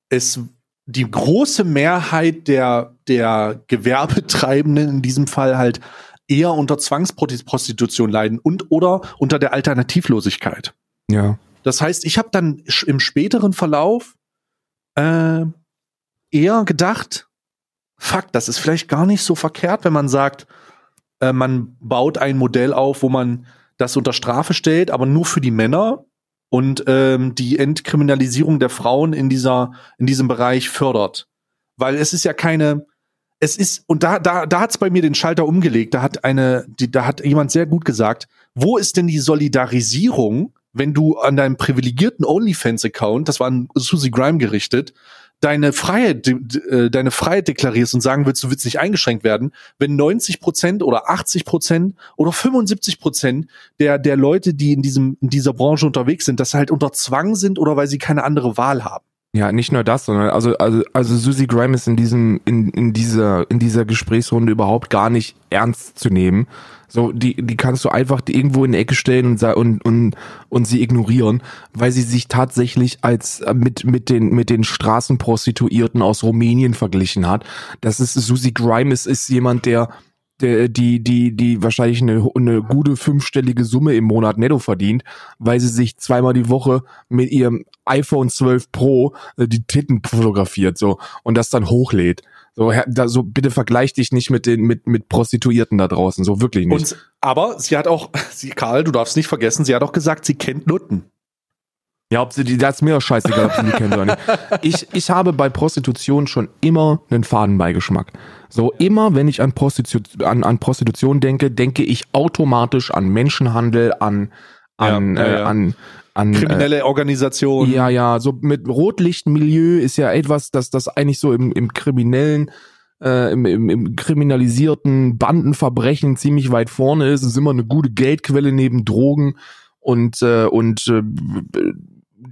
S1: es die große Mehrheit der, der Gewerbetreibenden in diesem Fall halt eher unter Zwangsprostitution leiden und oder unter der Alternativlosigkeit.
S2: Ja.
S1: Das heißt, ich habe dann im späteren Verlauf äh, eher gedacht, fuck, das ist vielleicht gar nicht so verkehrt, wenn man sagt, äh, man baut ein Modell auf, wo man das unter Strafe stellt, aber nur für die Männer und ähm, die Entkriminalisierung der Frauen in dieser in diesem Bereich fördert, weil es ist ja keine es ist und da da da hat's bei mir den Schalter umgelegt, da hat eine die, da hat jemand sehr gut gesagt, wo ist denn die Solidarisierung, wenn du an deinem privilegierten OnlyFans Account, das war an Susie Grime gerichtet, deine Freiheit, äh, deine Freiheit deklarierst und sagen willst, du willst nicht eingeschränkt werden, wenn 90 Prozent oder 80 Prozent oder 75 Prozent der, der Leute, die in diesem, in dieser Branche unterwegs sind, sie halt unter Zwang sind oder weil sie keine andere Wahl haben.
S2: Ja, nicht nur das, sondern also also also Susie Grime ist in diesem in in dieser in dieser Gesprächsrunde überhaupt gar nicht ernst zu nehmen. So die die kannst du einfach irgendwo in die Ecke stellen und und und und sie ignorieren, weil sie sich tatsächlich als äh, mit mit den mit den Straßenprostituierten aus Rumänien verglichen hat. Das ist Susie Grime ist ist jemand, der, die, die, die wahrscheinlich eine, eine gute fünfstellige Summe im Monat netto verdient, weil sie sich zweimal die Woche mit ihrem iPhone 12 Pro äh, die Titten fotografiert, so, und das dann hochlädt. So, da, so bitte vergleich dich nicht mit den mit mit Prostituierten da draußen, so wirklich nicht.
S1: Und, aber sie hat auch, sie, Karl, du darfst nicht vergessen, sie hat auch gesagt, sie kennt Nutten.
S2: Ja, ob sie die, das ist mir doch scheißegal, ob sie die kennen oder nicht. Ich, ich habe bei Prostitution schon immer einen Fadenbeigeschmack. So immer, wenn ich an Prostitution, an, an Prostitution denke, denke ich automatisch an Menschenhandel, an, an, ja, ja, ja. Äh, an, an
S1: kriminelle äh, Organisationen.
S2: Ja, ja, so mit Rotlichtmilieu ist ja etwas, dass das eigentlich so im, im kriminellen äh, im, im, im kriminalisierten Bandenverbrechen ziemlich weit vorne ist. Es ist immer eine gute Geldquelle neben Drogen und äh, und äh,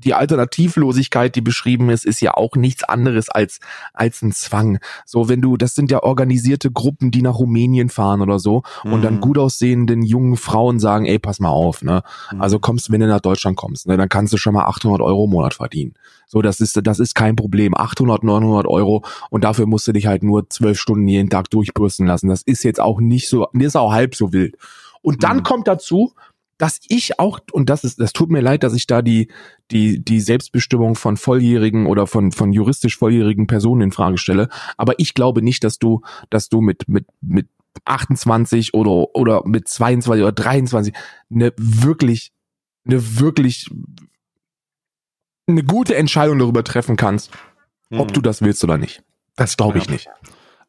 S2: die Alternativlosigkeit, die beschrieben ist, ist ja auch nichts anderes als, als ein Zwang. So, wenn du, das sind ja organisierte Gruppen, die nach Rumänien fahren oder so mhm. und dann mhm. gut aussehenden jungen Frauen sagen, ey, pass mal auf, ne? Mhm. Also kommst, wenn du nach Deutschland kommst, ne, dann kannst du schon mal 800 Euro im Monat verdienen. So, das ist, das ist kein Problem. 800, 900 Euro und dafür musst du dich halt nur zwölf Stunden jeden Tag durchbürsten lassen. Das ist jetzt auch nicht so, das ist auch halb so wild. Und dann mhm. kommt dazu, dass ich auch, und das ist, das tut mir leid, dass ich da die, die, die Selbstbestimmung von volljährigen oder von, von juristisch volljährigen Personen in Frage stelle. Aber ich glaube nicht, dass du, dass du mit, mit, mit 28 oder, oder mit 22 oder 23 eine wirklich, eine wirklich, eine gute Entscheidung darüber treffen kannst, mhm. ob du das willst oder nicht. Das glaube ich ja. nicht.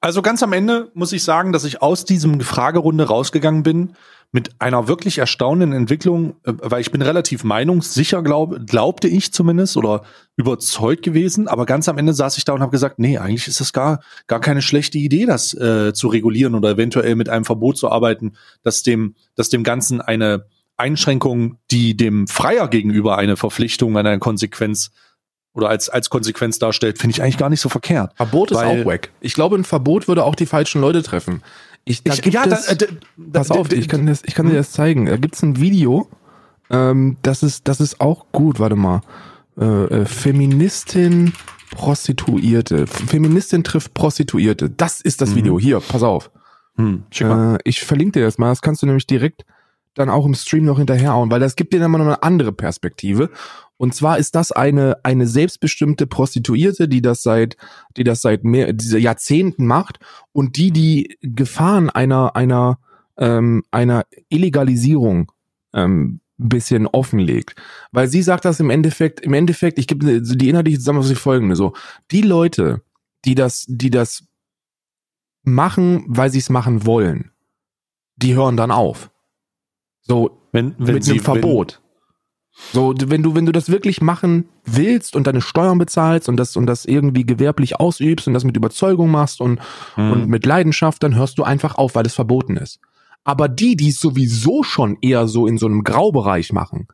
S1: Also ganz am Ende muss ich sagen, dass ich aus diesem Fragerunde rausgegangen bin mit einer wirklich erstaunenden Entwicklung, äh, weil ich bin relativ meinungssicher, glaub, glaubte ich zumindest oder überzeugt gewesen, aber ganz am Ende saß ich da und habe gesagt, nee, eigentlich ist das gar gar keine schlechte Idee, das äh, zu regulieren oder eventuell mit einem Verbot zu arbeiten, dass dem dass dem Ganzen eine Einschränkung, die dem Freier gegenüber eine Verpflichtung, eine Konsequenz oder als, als Konsequenz darstellt, finde ich eigentlich gar nicht so verkehrt.
S2: Verbot ist auch wack. Ich glaube, ein Verbot würde auch die falschen Leute treffen. Ich, da ich, gibt ja, es, da, da, pass auf, ich kann, das, ich kann dir das zeigen. Da gibt's ein Video, ähm, das ist, das ist auch gut, warte mal. Äh, äh, Feministin Prostituierte. Feministin trifft Prostituierte. Das ist das mhm. Video. Hier, pass auf. Hm, äh, ich verlinke dir das mal. Das kannst du nämlich direkt dann auch im Stream noch hinterherhauen, weil das gibt dir dann mal noch eine andere Perspektive. Und zwar ist das eine, eine selbstbestimmte Prostituierte, die das seit, die das seit mehr, diese Jahrzehnten macht und die die Gefahren einer, einer, ähm, einer Illegalisierung ähm, bisschen offenlegt. Weil sie sagt das im Endeffekt, im Endeffekt, ich gebe die inhaltliche Zusammenfassung folgende, so, die Leute, die das, die das machen, weil sie es machen wollen, die hören dann auf. So, wenn, wenn mit sie, einem Verbot. So, wenn du, wenn du das wirklich machen willst und deine Steuern bezahlst und das, und das irgendwie gewerblich ausübst und das mit Überzeugung machst und, mhm. und mit Leidenschaft, dann hörst du einfach auf, weil es verboten ist. Aber die, die es sowieso schon eher so in so einem Graubereich machen,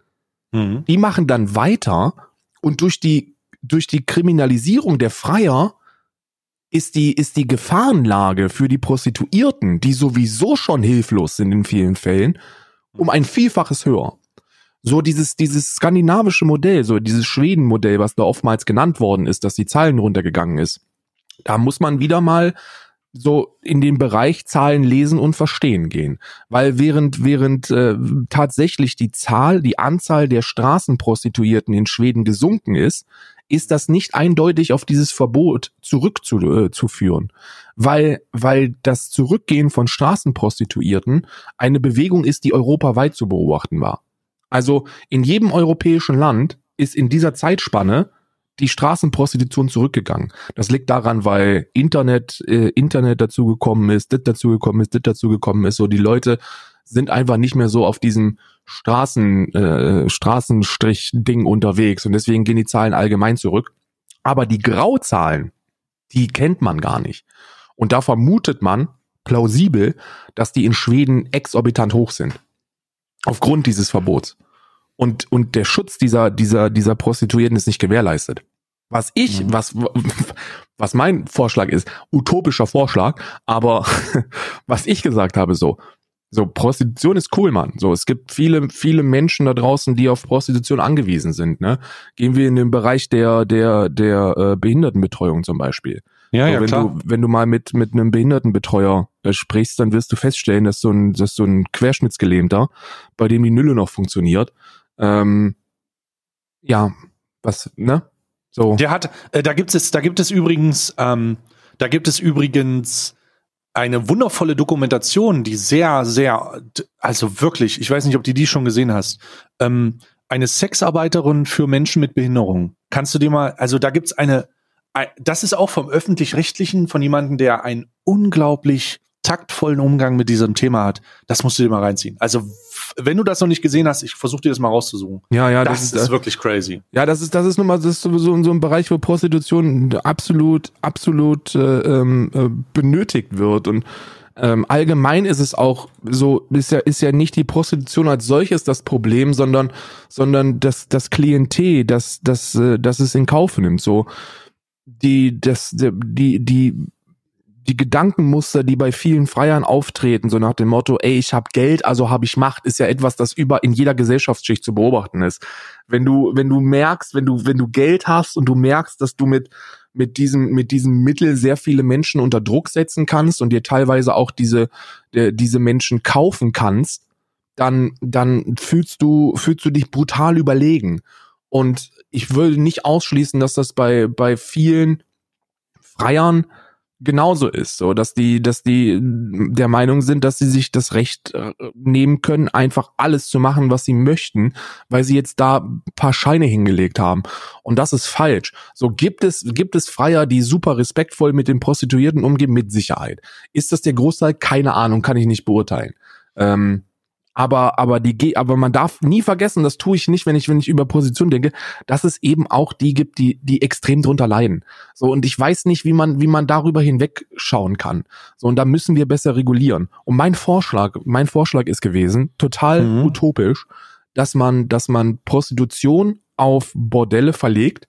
S2: mhm. die machen dann weiter und durch die, durch die Kriminalisierung der Freier ist die, ist die Gefahrenlage für die Prostituierten, die sowieso schon hilflos sind in vielen Fällen, um ein Vielfaches höher so dieses, dieses skandinavische Modell, so dieses Schweden-Modell, was da oftmals genannt worden ist, dass die Zahlen runtergegangen ist. Da muss man wieder mal so in den Bereich Zahlen lesen und verstehen gehen. Weil während, während äh, tatsächlich die Zahl, die Anzahl der Straßenprostituierten in Schweden gesunken ist, ist das nicht eindeutig auf dieses Verbot zurückzuführen. Äh, weil, weil das Zurückgehen von Straßenprostituierten eine Bewegung ist, die europaweit zu beobachten war. Also in jedem europäischen Land ist in dieser Zeitspanne die Straßenprostitution zurückgegangen. Das liegt daran, weil Internet, äh, Internet dazugekommen ist, das dazugekommen ist, das dazugekommen ist. So die Leute sind einfach nicht mehr so auf diesem Straßen, äh, Straßenstrich-Ding unterwegs und deswegen gehen die Zahlen allgemein zurück. Aber die Grauzahlen, die kennt man gar nicht. Und da vermutet man plausibel, dass die in Schweden exorbitant hoch sind. Aufgrund dieses Verbots. Und, und der Schutz dieser, dieser, dieser Prostituierten ist nicht gewährleistet. Was ich, mhm. was, was mein Vorschlag ist, utopischer Vorschlag, aber was ich gesagt habe, so, so, Prostitution ist cool, Mann. So, es gibt viele, viele Menschen da draußen, die auf Prostitution angewiesen sind, ne? Gehen wir in den Bereich der, der, der äh, Behindertenbetreuung zum Beispiel.
S1: Ja,
S2: so,
S1: ja,
S2: wenn
S1: klar.
S2: du, wenn du mal mit, mit einem Behindertenbetreuer äh, sprichst, dann wirst du feststellen, dass so ein, dass so ein Querschnittsgelähmter, bei dem die Nülle noch funktioniert, ähm, ja, was, ne?
S1: So. Der hat, äh, da gibt es, da gibt es übrigens, ähm, da gibt es übrigens eine wundervolle Dokumentation, die sehr, sehr, also wirklich, ich weiß nicht, ob du die schon gesehen hast. Ähm, eine Sexarbeiterin für Menschen mit Behinderung. Kannst du dir mal, also da gibt's eine, das ist auch vom öffentlich-rechtlichen, von jemandem, der einen unglaublich taktvollen Umgang mit diesem Thema hat. Das musst du dir mal reinziehen. Also wenn du das noch nicht gesehen hast, ich versuche dir das mal rauszusuchen.
S2: Ja, ja,
S1: das, das ist, ist, wirklich crazy.
S2: Ja, das ist das ist nun mal das ist so, so ein Bereich, wo Prostitution absolut absolut äh, ähm, äh, benötigt wird und ähm, allgemein ist es auch so, ist ja, ist ja nicht die Prostitution als solches das Problem, sondern, sondern das, das Klientel, das, das, äh, das es in Kauf nimmt. So, die, das, die, die, die Gedankenmuster, die bei vielen Freiern auftreten, so nach dem Motto, ey, ich habe Geld, also habe ich Macht, ist ja etwas, das über in jeder Gesellschaftsschicht zu beobachten ist. Wenn du, wenn du merkst, wenn du, wenn du Geld hast und du merkst, dass du mit mit diesem mit diesem Mittel sehr viele Menschen unter Druck setzen kannst und dir teilweise auch diese diese Menschen kaufen kannst, dann dann fühlst du fühlst du dich brutal überlegen. Und ich würde nicht ausschließen, dass das bei bei vielen Freiern genauso ist, so dass die, dass die der Meinung sind, dass sie sich das Recht äh, nehmen können, einfach alles zu machen, was sie möchten, weil sie jetzt da paar Scheine hingelegt haben. Und das ist falsch. So gibt es, gibt es Freier, die super respektvoll mit den Prostituierten umgehen, mit Sicherheit. Ist das der Großteil? Keine Ahnung, kann ich nicht beurteilen. Ähm, aber aber die aber man darf nie vergessen, das tue ich nicht, wenn ich wenn ich über Position denke, dass es eben auch die gibt, die die extrem drunter leiden. So und ich weiß nicht, wie man wie man darüber hinwegschauen kann. So und da müssen wir besser regulieren. Und mein Vorschlag, mein Vorschlag ist gewesen, total mhm. utopisch, dass man dass man Prostitution auf Bordelle verlegt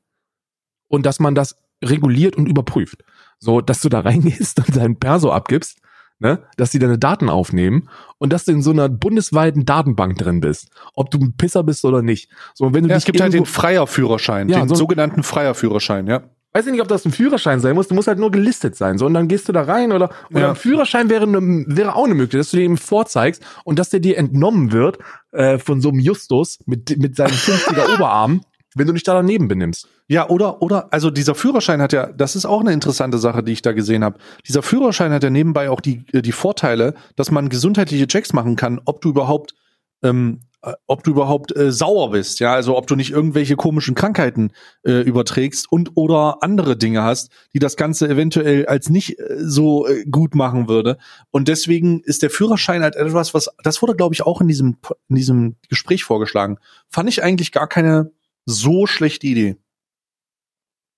S2: und dass man das reguliert und überprüft. So, dass du da reingehst und dein Perso abgibst ne, dass sie deine Daten aufnehmen und dass du in so einer bundesweiten Datenbank drin bist, ob du ein Pisser bist oder nicht. So, wenn du
S1: ja, es gibt halt den Freierführerschein, ja, den so sogenannten Freierführerschein, ja.
S2: Weiß ich nicht, ob das ein Führerschein sein muss, du musst halt nur gelistet sein, so, und dann gehst du da rein oder, oder ja. ein Führerschein wäre, ne, wäre auch eine Möglichkeit, dass du den ihm vorzeigst und dass der dir entnommen wird, äh, von so einem Justus mit, mit seinem 50er Oberarm wenn du dich da daneben benimmst.
S1: Ja, oder, oder, also dieser Führerschein hat ja, das ist auch eine interessante Sache, die ich da gesehen habe. Dieser Führerschein hat ja nebenbei auch die, äh, die Vorteile, dass man gesundheitliche Checks machen kann, ob du überhaupt, ähm, äh, ob du überhaupt äh, sauer bist, ja, also ob du nicht irgendwelche komischen Krankheiten äh, überträgst und oder andere Dinge hast, die das Ganze eventuell als nicht äh, so äh, gut machen würde. Und deswegen ist der Führerschein halt etwas, was, das wurde, glaube ich, auch in diesem, in diesem Gespräch vorgeschlagen. Fand ich eigentlich gar keine so schlechte Idee.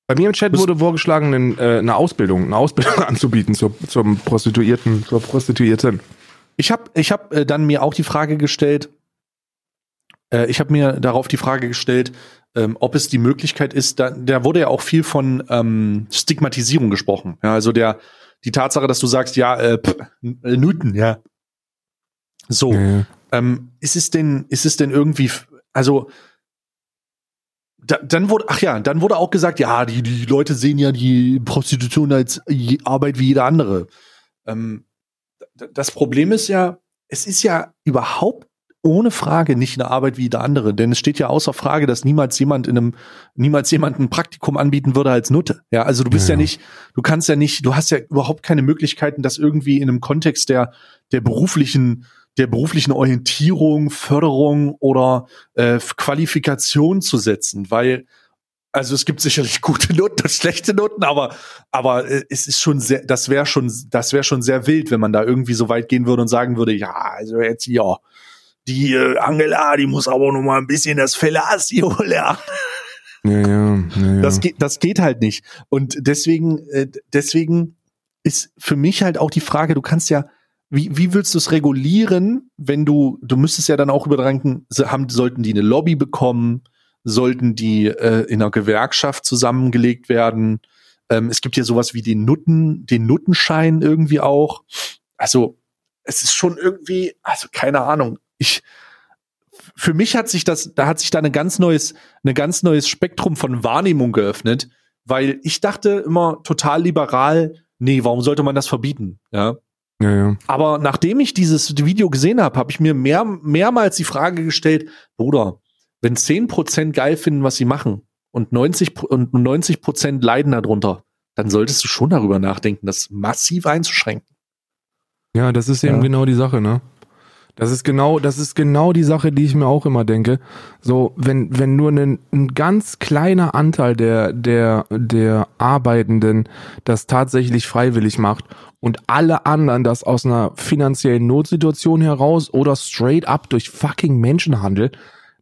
S2: Bei mir im Chat wurde vorgeschlagen, eine, äh, eine Ausbildung, eine Ausbildung anzubieten zur, zum Prostituierten, zur Prostituierten.
S1: Ich habe ich hab, äh, dann mir auch die Frage gestellt, äh, ich habe mir darauf die Frage gestellt, ähm, ob es die Möglichkeit ist, da, da wurde ja auch viel von ähm, Stigmatisierung gesprochen. Ja, also der, die Tatsache, dass du sagst, ja, äh, pff, Newton, ja. So, ja. Ähm, ist es denn, ist es denn irgendwie, also da, dann wurde, ach ja, dann wurde auch gesagt, ja, die, die Leute sehen ja die Prostitution als Arbeit wie jeder andere. Ähm, das Problem ist ja, es ist ja überhaupt ohne Frage nicht eine Arbeit wie jeder andere, denn es steht ja außer Frage, dass niemals jemand in einem, niemals jemand ein Praktikum anbieten würde als Nutte. Ja, also du bist ja, ja nicht, du kannst ja nicht, du hast ja überhaupt keine Möglichkeiten, das irgendwie in einem Kontext der, der beruflichen der beruflichen Orientierung, Förderung oder äh, Qualifikation zu setzen, weil also es gibt sicherlich gute Noten und schlechte Noten, aber aber äh, es ist schon sehr, das wäre schon das wäre schon sehr wild, wenn man da irgendwie so weit gehen würde und sagen würde, ja, also jetzt ja, die äh, Angela, die muss aber noch mal ein bisschen das Fellatio lernen.
S2: Ja, ja, ja, ja.
S1: Das, geht, das geht halt nicht. Und deswegen, äh, deswegen ist für mich halt auch die Frage, du kannst ja, wie, wie willst du es regulieren, wenn du, du müsstest ja dann auch überdenken, haben, sollten die eine Lobby bekommen, sollten die äh, in einer Gewerkschaft zusammengelegt werden? Ähm, es gibt ja sowas wie den Nutten, den Nuttenschein irgendwie auch. Also, es ist schon irgendwie, also keine Ahnung. Ich, für mich hat sich das, da hat sich da ein ganz neues, ein ganz neues Spektrum von Wahrnehmung geöffnet, weil ich dachte immer total liberal, nee, warum sollte man das verbieten? Ja.
S2: Ja, ja.
S1: Aber nachdem ich dieses Video gesehen habe, habe ich mir mehr, mehrmals die Frage gestellt, Bruder, wenn 10% geil finden, was sie machen und 90 und 90 leiden darunter, dann solltest du schon darüber nachdenken, das massiv einzuschränken.
S2: Ja, das ist eben
S1: Ja.
S2: genau die Sache, ne? Das ist genau, das ist genau die Sache, die ich mir auch immer denke. So, wenn, wenn nur ein, ein ganz kleiner Anteil der, der, der Arbeitenden das tatsächlich freiwillig macht und alle anderen das aus einer finanziellen Notsituation heraus oder straight up durch fucking Menschenhandel,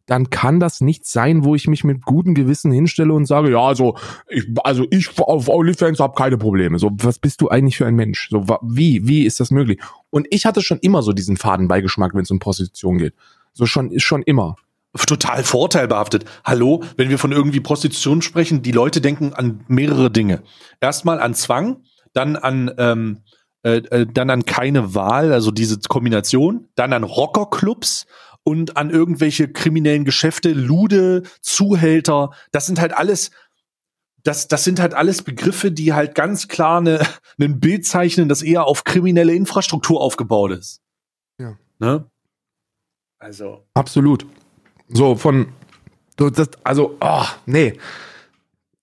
S2: dann kann das nicht sein, wo ich mich mit gutem Gewissen hinstelle und sage, ja, also ich, also ich auf OnlyFans habe keine Probleme. So, was bist du eigentlich für ein Mensch? So, wie, wie ist das möglich? Und ich hatte schon immer so diesen Fadenbeigeschmack, wenn es um Prostitution geht. So schon, schon immer.
S1: Total vorteilbehaftet. Hallo, wenn wir von irgendwie Prostitution sprechen, die Leute denken an mehrere Dinge. Erstmal an Zwang, dann an ähm, äh, äh, dann an keine Wahl, also diese Kombination, dann an Rockerclubs und an irgendwelche kriminellen Geschäfte, Lude, Zuhälter. Das sind halt alles, das, das sind halt alles Begriffe, die halt ganz klar ne, ein Bild zeichnen, das eher auf kriminelle Infrastruktur aufgebaut ist.
S2: Ja.
S1: Ne? Also.
S2: Absolut. So, von, das, also, oh, nee.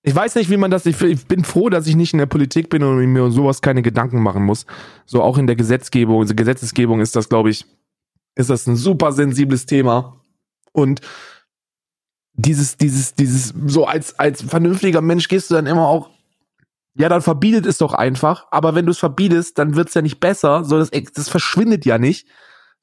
S2: Ich weiß nicht, wie man das, ich, ich bin froh, dass ich nicht in der Politik bin und mir um sowas keine Gedanken machen muss. So auch in der Gesetzgebung, also Gesetzesgebung ist das, glaube ich, ist das ein super sensibles Thema. Und dieses, dieses, dieses, so als, als vernünftiger Mensch gehst du dann immer auch, ja, dann verbietet es doch einfach, aber wenn du es verbietest, dann wird's ja nicht besser, so das, das verschwindet ja nicht.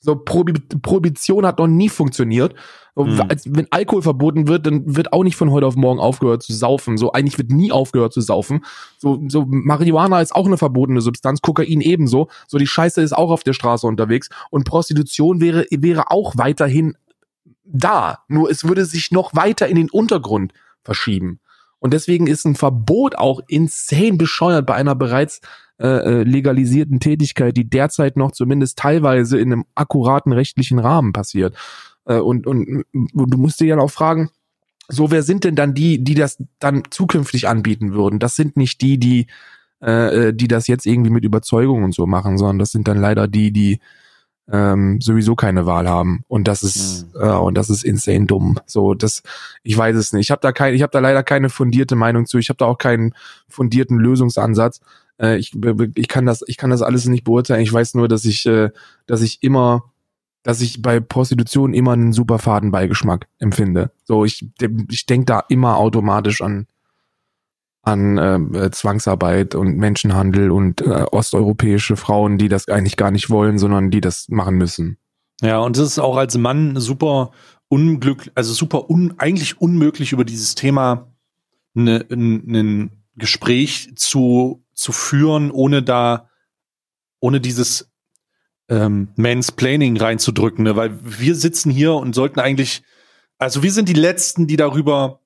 S2: So Probi Prohibition hat noch nie funktioniert.
S1: Mhm.
S2: als, wenn Alkohol verboten wird, dann wird auch nicht von heute auf morgen aufgehört zu saufen. So eigentlich wird nie aufgehört zu saufen. So, so Marihuana ist auch eine verbotene Substanz, Kokain ebenso. So die Scheiße ist auch auf der Straße unterwegs und Prostitution wäre wäre auch weiterhin da. Nur es würde sich noch weiter in den Untergrund verschieben. Und deswegen ist ein Verbot auch insane bescheuert bei einer bereits äh, äh, legalisierten Tätigkeit, die derzeit noch zumindest teilweise in einem akkuraten rechtlichen Rahmen passiert. Äh, und, und, und du musst dir ja auch fragen, so wer sind denn dann die, die das dann zukünftig anbieten würden? Das sind nicht die, die äh, äh, die das jetzt irgendwie mit Überzeugung und so machen, sondern das sind dann leider die, die ähm, sowieso keine Wahl haben und das ist
S1: Mhm.
S2: äh, und das ist insane dumm. So das, ich weiß es nicht. Ich habe da kein, ich habe da leider keine fundierte Meinung zu. Ich habe da auch keinen fundierten Lösungsansatz. Äh, ich, ich kann das, ich kann das alles nicht beurteilen. Ich weiß nur, dass ich, äh, dass ich immer, dass ich bei Prostitution immer einen super Fadenbeigeschmack empfinde. So ich, ich denke da immer automatisch an an äh, Zwangsarbeit und Menschenhandel und äh, osteuropäische Frauen, die das eigentlich gar nicht wollen, sondern die das machen müssen.
S1: Ja, und es ist auch als Mann super unglücklich, also super un, eigentlich unmöglich über dieses Thema ne, ein, ein Gespräch zu, zu führen, ohne da, ohne dieses ähm, Mansplaining reinzudrücken, ne? weil wir sitzen hier und sollten eigentlich, also wir sind die Letzten, die darüber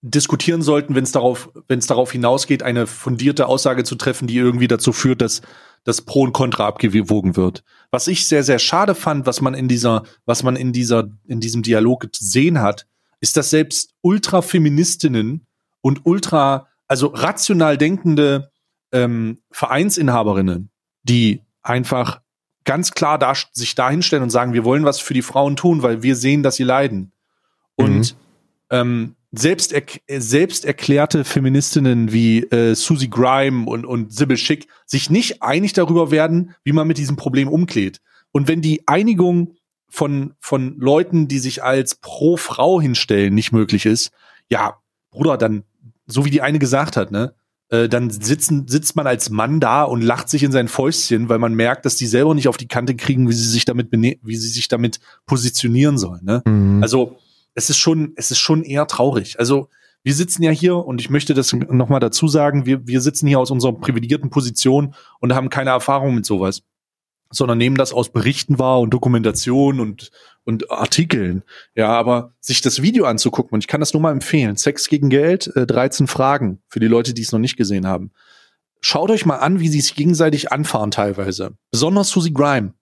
S1: diskutieren sollten, wenn es darauf, wenn es darauf hinausgeht, eine fundierte Aussage zu treffen, die irgendwie dazu führt, dass das Pro und Contra abgewogen wird. Was ich sehr, sehr schade fand, was man in dieser, was man in dieser, in diesem Dialog gesehen hat, ist, dass selbst Ultrafeministinnen und ultra, also rational denkende ähm, Vereinsinhaberinnen, die einfach ganz klar da, sich dahinstellen und sagen, wir wollen was für die Frauen tun, weil wir sehen, dass sie leiden. Und ähm, selbst, erk selbst erklärte Feministinnen wie äh, Susie Grime und, und Sybil Schick sich nicht einig darüber werden, wie man mit diesem Problem umgeht. Und wenn die Einigung von, von Leuten, die sich als pro Frau hinstellen, nicht möglich ist, ja, Bruder, dann, so wie die eine gesagt hat, ne, äh, dann sitzen, sitzt man als Mann da und lacht sich in sein Fäustchen, weil man merkt, dass die selber nicht auf die Kante kriegen, wie sie sich damit wie sie sich damit positionieren sollen. Ne?
S2: Mhm.
S1: Also es ist schon, es ist schon eher traurig. Also wir sitzen ja hier und ich möchte das nochmal dazu sagen, wir, wir sitzen hier aus unserer privilegierten Position und haben keine Erfahrung mit sowas, sondern nehmen das aus Berichten wahr und Dokumentation und, und Artikeln. Ja, aber sich das Video anzugucken, und ich kann das nur mal empfehlen, Sex gegen Geld, äh, 13 Fragen für die Leute, die es noch nicht gesehen haben. Schaut euch mal an, wie sie sich gegenseitig anfahren teilweise. Besonders Susie Grime,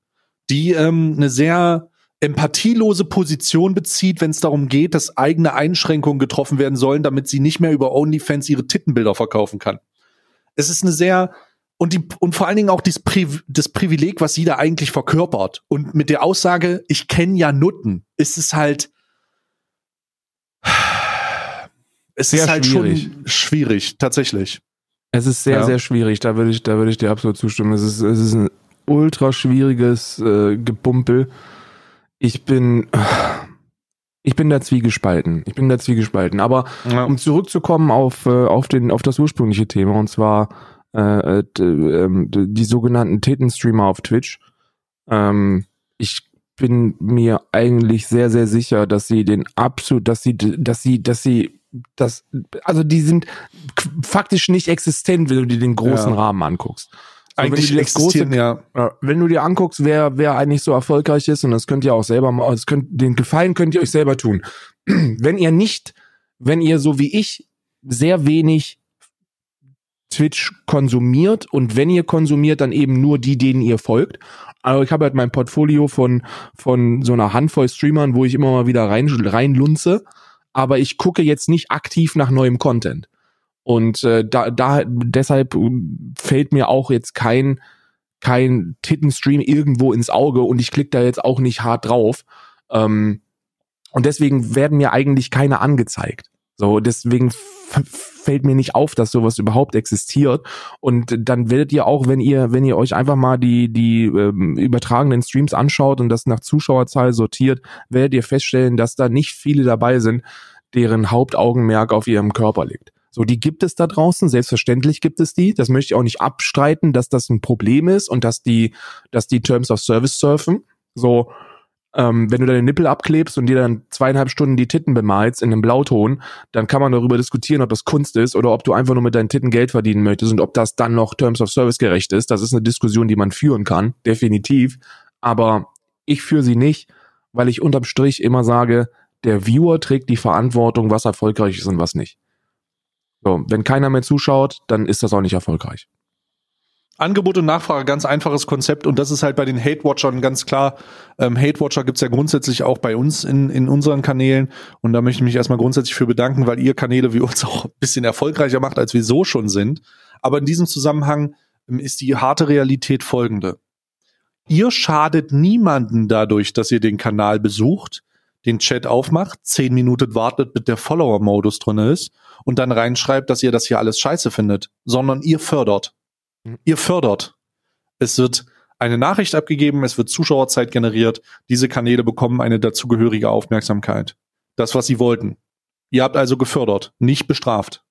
S1: die ähm, eine sehr empathielose Position bezieht, wenn es darum geht, dass eigene Einschränkungen getroffen werden sollen, damit sie nicht mehr über OnlyFans ihre Tittenbilder verkaufen kann. Es ist eine sehr und die und vor allen Dingen auch das, Pri das Privileg, was sie da eigentlich verkörpert und mit der Aussage, ich kenne ja Nutten, ist es halt es sehr ist halt schwierig. schon schwierig, tatsächlich.
S2: Es ist sehr, ja. sehr schwierig. Da würde ich, da würde ich dir absolut zustimmen. Es ist, es ist ein ultra schwieriges äh, Gepumpel ich bin, ich bin da zwiegespalten. Ich bin da zwiegespalten. Aber ja. um zurückzukommen auf, äh, auf, den, auf das ursprüngliche Thema, und zwar äh, äh, ähm, die sogenannten Teten-Streamer auf Twitch. Ähm, ich bin mir eigentlich sehr, sehr sicher, dass sie den absolut, dass sie, dass sie, dass sie, das, also die sind faktisch nicht existent, wenn du dir den großen ja. Rahmen anguckst.
S1: Eigentlich wenn du große,
S2: ja. Wenn du dir anguckst, wer, wer eigentlich so erfolgreich ist, und das könnt ihr auch selber mal, das könnt, den Gefallen könnt ihr euch selber tun. wenn ihr nicht, wenn ihr so wie ich sehr wenig Twitch konsumiert und wenn ihr konsumiert, dann eben nur die, denen ihr folgt. Also ich habe halt mein Portfolio von, von so einer Handvoll Streamern, wo ich immer mal wieder rein, reinlunze, aber ich gucke jetzt nicht aktiv nach neuem Content. Und äh, da, da deshalb fällt mir auch jetzt kein kein Tittenstream irgendwo ins Auge und ich klicke da jetzt auch nicht hart drauf. Ähm, und deswegen werden mir eigentlich keine angezeigt. So, deswegen fällt mir nicht auf, dass sowas überhaupt existiert. Und dann werdet ihr auch, wenn ihr, wenn ihr euch einfach mal die, die ähm, übertragenen Streams anschaut und das nach Zuschauerzahl sortiert, werdet ihr feststellen, dass da nicht viele dabei sind, deren Hauptaugenmerk auf ihrem Körper liegt. So, die gibt es da draußen, selbstverständlich gibt es die. Das möchte ich auch nicht abstreiten, dass das ein Problem ist und dass die, dass die Terms of Service surfen. So, ähm, wenn du deine Nippel abklebst und dir dann zweieinhalb Stunden die Titten bemalst in einem Blauton, dann kann man darüber diskutieren, ob das Kunst ist oder ob du einfach nur mit deinen Titten Geld verdienen möchtest und ob das dann noch Terms of Service gerecht ist. Das ist eine Diskussion, die man führen kann, definitiv. Aber ich führe sie nicht, weil ich unterm Strich immer sage, der Viewer trägt die Verantwortung, was erfolgreich ist und was nicht. So, wenn keiner mehr zuschaut, dann ist das auch nicht erfolgreich.
S1: Angebot und Nachfrage, ganz einfaches Konzept und das ist halt bei den Hate-Watchern ganz klar. Ähm, Hate-Watcher gibt's ja grundsätzlich auch bei uns in, in unseren Kanälen und da möchte ich mich erstmal grundsätzlich für bedanken, weil ihr Kanäle wie uns auch ein bisschen erfolgreicher macht, als wir so schon sind. Aber in diesem Zusammenhang ähm, ist die harte Realität folgende. Ihr schadet niemanden dadurch, dass ihr den Kanal besucht, den Chat aufmacht, zehn Minuten wartet, bis der Follower-Modus drin ist und dann reinschreibt, dass ihr das hier alles scheiße findet, sondern ihr fördert. Ihr fördert. Es wird eine Nachricht abgegeben, es wird Zuschauerzeit generiert, diese Kanäle bekommen eine dazugehörige Aufmerksamkeit. Das, was sie wollten. Ihr habt also gefördert, nicht bestraft.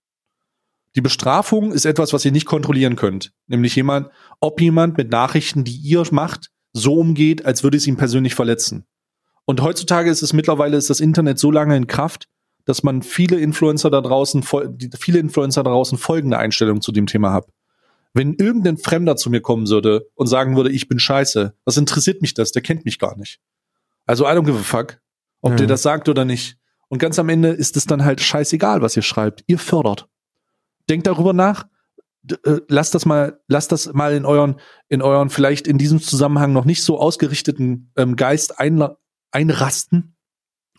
S1: Die Bestrafung ist etwas, was ihr nicht kontrollieren könnt. Nämlich jemand, ob jemand mit Nachrichten, die ihr macht, so umgeht, als würde es ihn persönlich verletzen. Und heutzutage ist es mittlerweile ist das Internet so lange in Kraft, dass man viele Influencer da draußen, viele Influencer da draußen folgende Einstellung zu dem Thema hat. Wenn irgendein Fremder zu mir kommen würde und sagen würde, ich bin scheiße, was interessiert mich das? Der kennt mich gar nicht. Also I don't give a fuck, ob ja. der das sagt oder nicht. Und ganz am Ende ist es dann halt scheißegal, was ihr schreibt. Ihr fördert. Denkt darüber nach. Äh, lasst das mal, lasst das mal in euren, in euren vielleicht in diesem Zusammenhang noch nicht so ausgerichteten ähm, Geist ein, einrasten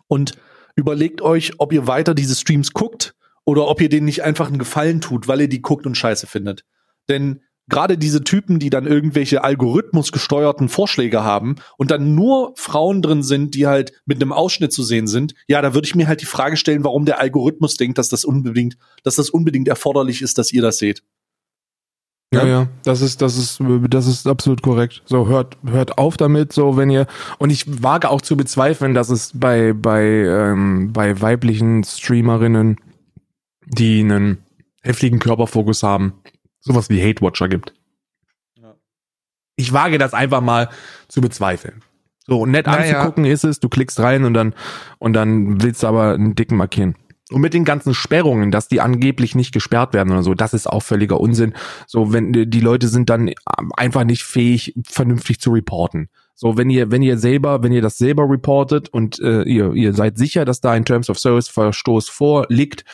S1: und überlegt euch, ob ihr weiter diese Streams guckt oder ob ihr denen nicht einfach einen Gefallen tut, weil ihr die guckt und scheiße findet. Denn gerade diese Typen, die dann irgendwelche algorithmusgesteuerten Vorschläge haben und dann nur Frauen drin sind, die halt mit einem Ausschnitt zu sehen sind, ja, da würde ich mir halt die Frage stellen, warum der Algorithmus denkt, dass das unbedingt, dass das unbedingt erforderlich ist, dass ihr das seht.
S2: Ja, ja, das ist, das ist, das ist absolut korrekt. So, hört, hört auf damit, so, wenn ihr, und ich wage auch zu bezweifeln, dass es bei, bei, ähm, bei weiblichen Streamerinnen, die einen heftigen Körperfokus haben, sowas wie Hate Watcher gibt. Ja. Ich wage das einfach mal zu bezweifeln. So nett
S1: Naja.
S2: anzugucken ist es, du klickst rein und dann und dann willst du aber einen dicken markieren. Und mit den ganzen Sperrungen, dass die angeblich nicht gesperrt werden oder so, das ist auch völliger Unsinn. So, wenn die die Leute sind dann einfach nicht fähig, vernünftig zu reporten. So, wenn ihr, wenn ihr selber, wenn ihr das selber reportet und äh, ihr, ihr seid sicher, dass da ein Terms of Service Verstoß vorliegt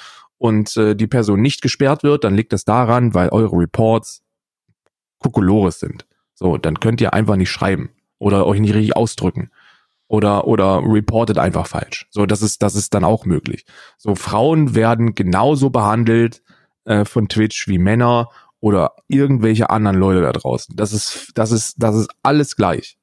S2: und äh, die Person nicht gesperrt wird, dann liegt das daran, weil eure Reports Kokolores sind. So, dann könnt ihr einfach nicht schreiben oder euch nicht richtig ausdrücken oder oder reportet einfach falsch. So, das ist das ist dann auch möglich. So Frauen werden genauso behandelt äh, von Twitch wie Männer oder irgendwelche anderen Leute da draußen. Das ist das ist das ist alles gleich.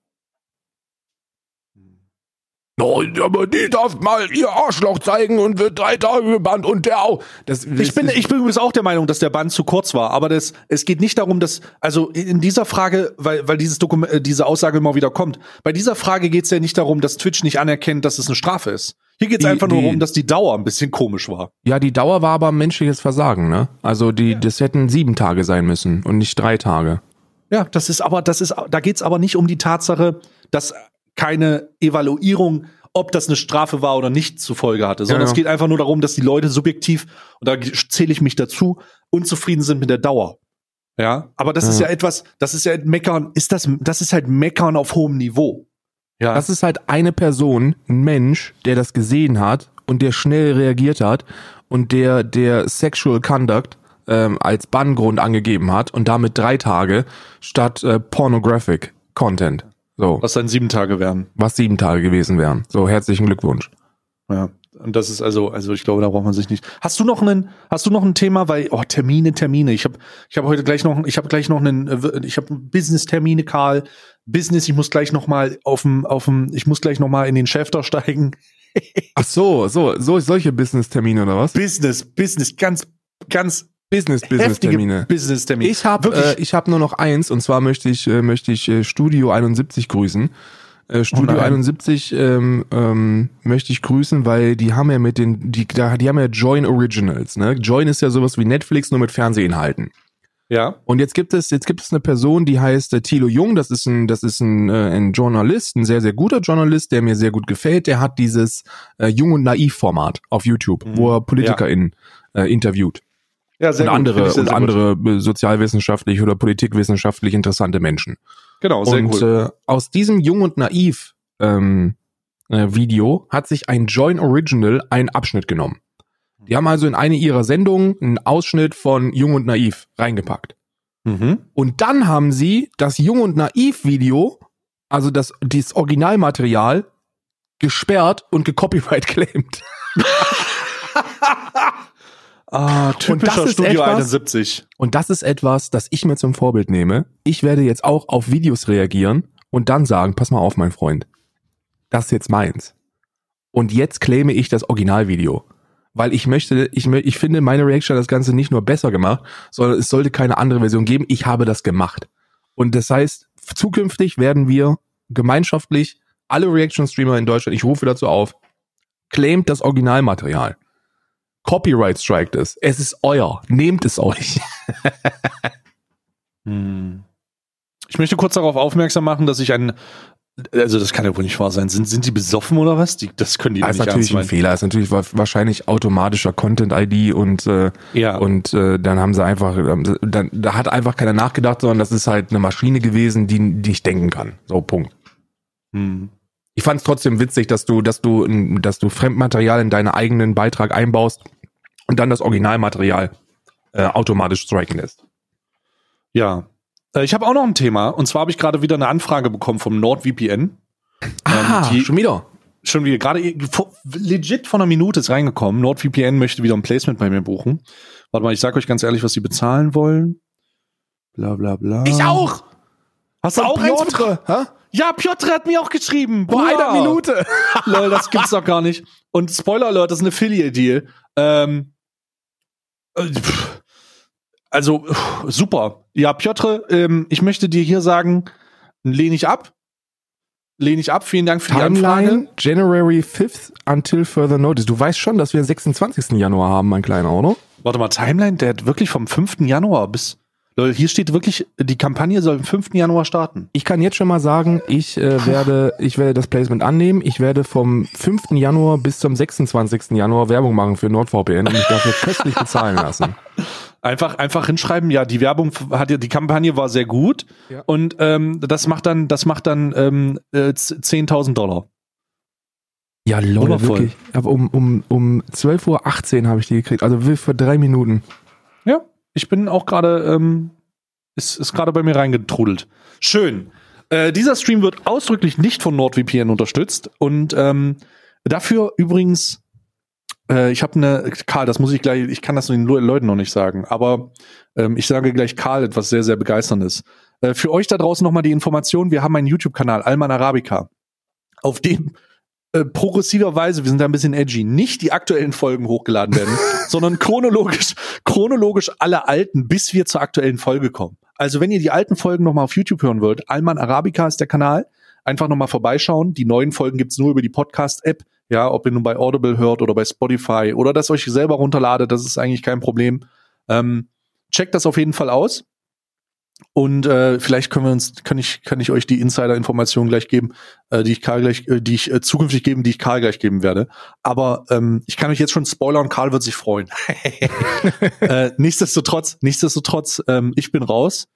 S2: No, aber die darf mal ihr Arschloch zeigen und wird drei Tage gebannt und der auch. Das,
S1: Ich bin, ich bin übrigens auch der Meinung, dass der Band zu kurz war, aber das, es geht nicht darum, dass, also in dieser Frage, weil, weil dieses Dokument, äh, diese Aussage immer wieder kommt, bei dieser Frage geht es ja nicht darum, dass Twitch nicht anerkennt, dass es eine Strafe ist. Hier geht es einfach nur darum, dass die Dauer ein bisschen komisch war.
S2: Ja, die Dauer war aber menschliches Versagen, ne? Also die, das hätten sieben Tage sein müssen und nicht drei Tage.
S1: Ja, das ist aber, das ist, da geht es aber nicht um die Tatsache, dass keine Evaluierung, ob das eine Strafe war oder nicht, zur Folge hatte, sondern
S2: Ja, ja.
S1: es geht einfach nur darum, dass die Leute subjektiv, und da zähle ich mich dazu, unzufrieden sind mit der Dauer. Ja, aber das ist
S2: Ja.
S1: ja etwas, das ist ja Meckern, ist das, das ist halt Meckern auf hohem Niveau. Ja,
S2: Das ist halt eine Person, ein Mensch, der das gesehen hat und der schnell reagiert hat und der der Sexual Conduct ähm, als Banngrund angegeben hat und damit drei Tage statt äh, Pornographic Content. So,
S1: was dann sieben Tage wären.
S2: was sieben Tage gewesen wären. So, herzlichen Glückwunsch.
S1: Ja. Und das ist also, also ich glaube, da braucht man sich nicht. Hast du noch einen, hast du noch ein Thema, weil oh Termine, Termine. Ich habe, ich habe heute gleich noch, ich habe gleich noch einen, äh, ich habe Business-Termine, Karl. Business. Ich muss gleich noch mal auf dem, auf dem, ich muss gleich noch mal in den Schäfter steigen.
S2: Ach so, so, so solche Business-Termine oder was?
S1: Business, Business, ganz, ganz
S2: Business,
S1: heftige
S2: Business-Termine.
S1: Business-Termine.
S2: Ich habe äh, ich hab nur noch eins und zwar möchte ich äh, möchte ich äh, Studio 71 grüßen. Äh, Studio
S1: nein.
S2: 71 ähm, ähm, möchte ich grüßen, weil die haben ja mit den die da, die haben ja Join Originals, ne? Join ist ja sowas wie Netflix nur mit Fernsehinhalten.
S1: ja.
S2: Und jetzt gibt es jetzt gibt es eine Person, die heißt äh, Thilo Jung, das ist ein das ist ein, äh, ein Journalist, ein sehr sehr guter Journalist, der mir sehr gut gefällt. Der hat dieses äh, Jung und Naiv Format auf YouTube,
S1: Mhm.
S2: wo er PolitikerInnen äh, interviewt
S1: Ja, sehr
S2: und
S1: gut.
S2: Andere
S1: sehr,
S2: und
S1: sehr gut.
S2: andere äh, sozialwissenschaftlich oder politikwissenschaftlich interessante Menschen.
S1: Genau, sehr
S2: und
S1: cool.
S2: äh, aus diesem Jung und Naiv ähm, äh, Video hat sich ein Join Original einen Abschnitt genommen. Die haben also in eine ihrer Sendungen einen Ausschnitt von Jung und Naiv reingepackt.
S1: Mhm.
S2: Und dann haben sie das Jung und Naiv Video, also das, dieses Originalmaterial, gesperrt und gecopyright claimed.
S1: Ah, typischer Studio
S2: etwas-
S1: 71.
S2: Und das ist etwas, das ich mir zum Vorbild nehme. Ich werde jetzt auch auf Videos reagieren und dann sagen, pass mal auf, mein Freund, das ist jetzt meins. Und jetzt claime ich das Originalvideo. Weil ich möchte, ich, ich finde, meine Reaction hat das Ganze nicht nur besser gemacht, sondern es sollte keine andere Version geben. Ich habe das gemacht. Und das heißt, zukünftig werden wir gemeinschaftlich alle Reaction-Streamer in Deutschland, ich rufe dazu auf, claimt das Originalmaterial. Copyright strikt es. Es ist euer. Nehmt es euch.
S1: Hm. Ich möchte kurz darauf aufmerksam machen, dass ich ein, also das kann ja wohl nicht wahr sein. Sind, sind die besoffen oder was? Die, das können die doch
S2: Das ist
S1: nicht
S2: natürlich ein. Fehler. Das ist natürlich wa- wahrscheinlich automatischer Content-ID und, äh,
S1: Ja.
S2: und äh, dann haben sie einfach, ähm, dann, da hat einfach keiner nachgedacht, sondern das ist halt eine Maschine gewesen, die, die nicht denken kann. So, Punkt.
S1: Hm.
S2: Ich fand es trotzdem witzig, dass du, dass du, dass du Fremdmaterial in deinen eigenen Beitrag einbaust und dann das Originalmaterial äh, automatisch striken lässt.
S1: Ja. Äh, Ich habe auch noch ein Thema. Und zwar habe ich gerade wieder eine Anfrage bekommen vom NordVPN.
S2: Ah,
S1: die-
S2: schon wieder.
S1: Schon wieder, gerade legit vor einer Minute ist reingekommen. NordVPN möchte wieder ein Placement bei mir buchen. Warte mal, ich sag euch ganz ehrlich, was sie bezahlen wollen. Bla bla bla. Hast du auch eins bekommen?
S2: Hä?
S1: Ja, Piotr hat mir auch geschrieben.
S2: Vor
S1: Bruder.
S2: einer Minute.
S1: Lol, das gibt's doch gar nicht. Und Spoiler Alert, das ist ein Affiliate-Deal. Ähm, äh, also, super. Ja, Piotr, ähm, ich möchte dir hier sagen, lehne ich ab. Lehne ich ab. Vielen Dank für die Anfrage.
S2: Timeline January 5th until further notice. Du weißt schon, dass wir den 26. Januar haben, mein kleiner, oder?
S1: Warte mal, Timeline, der hat wirklich vom 5. Januar bis. Hier steht wirklich, die Kampagne soll am 5. Januar starten.
S2: Ich kann jetzt schon mal sagen, ich äh, werde, ich werde das Placement annehmen. Ich werde vom 5. Januar bis zum 26. Januar Werbung machen für NordVPN und mich dafür köstlich bezahlen lassen.
S1: Einfach, einfach hinschreiben, ja, die Werbung hat ja, die Kampagne war sehr gut
S2: Ja.
S1: und ähm, das macht dann, das macht dann ähm, äh, 10.000 Dollar.
S2: Ja,
S1: Wundervoll.
S2: wirklich. Aber um, um, um 12.18 Uhr habe ich die gekriegt. Also für drei Minuten.
S1: Ich bin auch gerade, ähm, ist, ist gerade bei mir reingetrudelt. Schön. Äh, dieser Stream wird ausdrücklich nicht von NordVPN unterstützt und ähm, dafür übrigens, äh, ich habe eine, Karl, das muss ich gleich, ich kann das den Le- Leuten noch nicht sagen, aber ähm, ich sage gleich Karl etwas sehr, sehr begeisterndes. Äh, für euch da draußen nochmal die Information, wir haben einen YouTube-Kanal, Alman Arabica, auf dem äh, progressiverweise, wir sind da ein bisschen edgy, nicht die aktuellen Folgen hochgeladen werden, sondern chronologisch, chronologisch alle alten, bis wir zur aktuellen Folge kommen. Also wenn ihr die alten Folgen nochmal auf YouTube hören wollt, Alman Arabica ist der Kanal, einfach nochmal vorbeischauen. Die neuen Folgen gibt's nur über die Podcast-App, ja, ob ihr nun bei Audible hört oder bei Spotify oder das euch selber runterladet, das ist eigentlich kein Problem. Ähm, checkt das auf jeden Fall aus. Und äh, vielleicht können wir uns, kann ich, kann ich euch die Insider-Informationen gleich geben, äh, die ich Karl gleich, äh, die ich äh, zukünftig geben, die ich Karl gleich geben werde. Aber ähm, ich kann euch jetzt schon spoilern, Karl wird sich freuen. äh, nichtsdestotrotz, nichtsdestotrotz, ähm, ich bin raus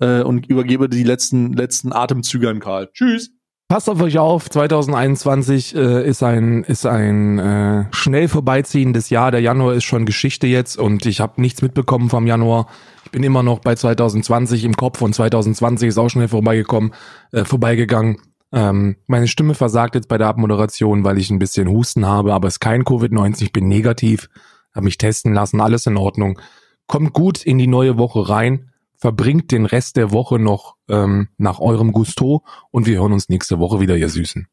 S1: äh, und übergebe die letzten, letzten Atemzüge an Karl. Tschüss.
S2: Passt auf euch auf, 2021 äh, ist ein, ist ein äh, schnell vorbeiziehendes Jahr. Der Januar ist schon Geschichte jetzt und ich habe nichts mitbekommen vom Januar. Bin immer noch bei 2020 im Kopf und 2020 ist auch schnell vorbeigekommen, äh, vorbeigegangen. Ähm, meine Stimme versagt jetzt bei der Abmoderation, weil ich ein bisschen Husten habe, aber es ist kein Covid-19, ich bin negativ, habe mich testen lassen, alles in Ordnung. Kommt gut in die neue Woche rein, verbringt den Rest der Woche noch ähm, nach eurem Gusto und wir hören uns nächste Woche wieder, ihr Süßen.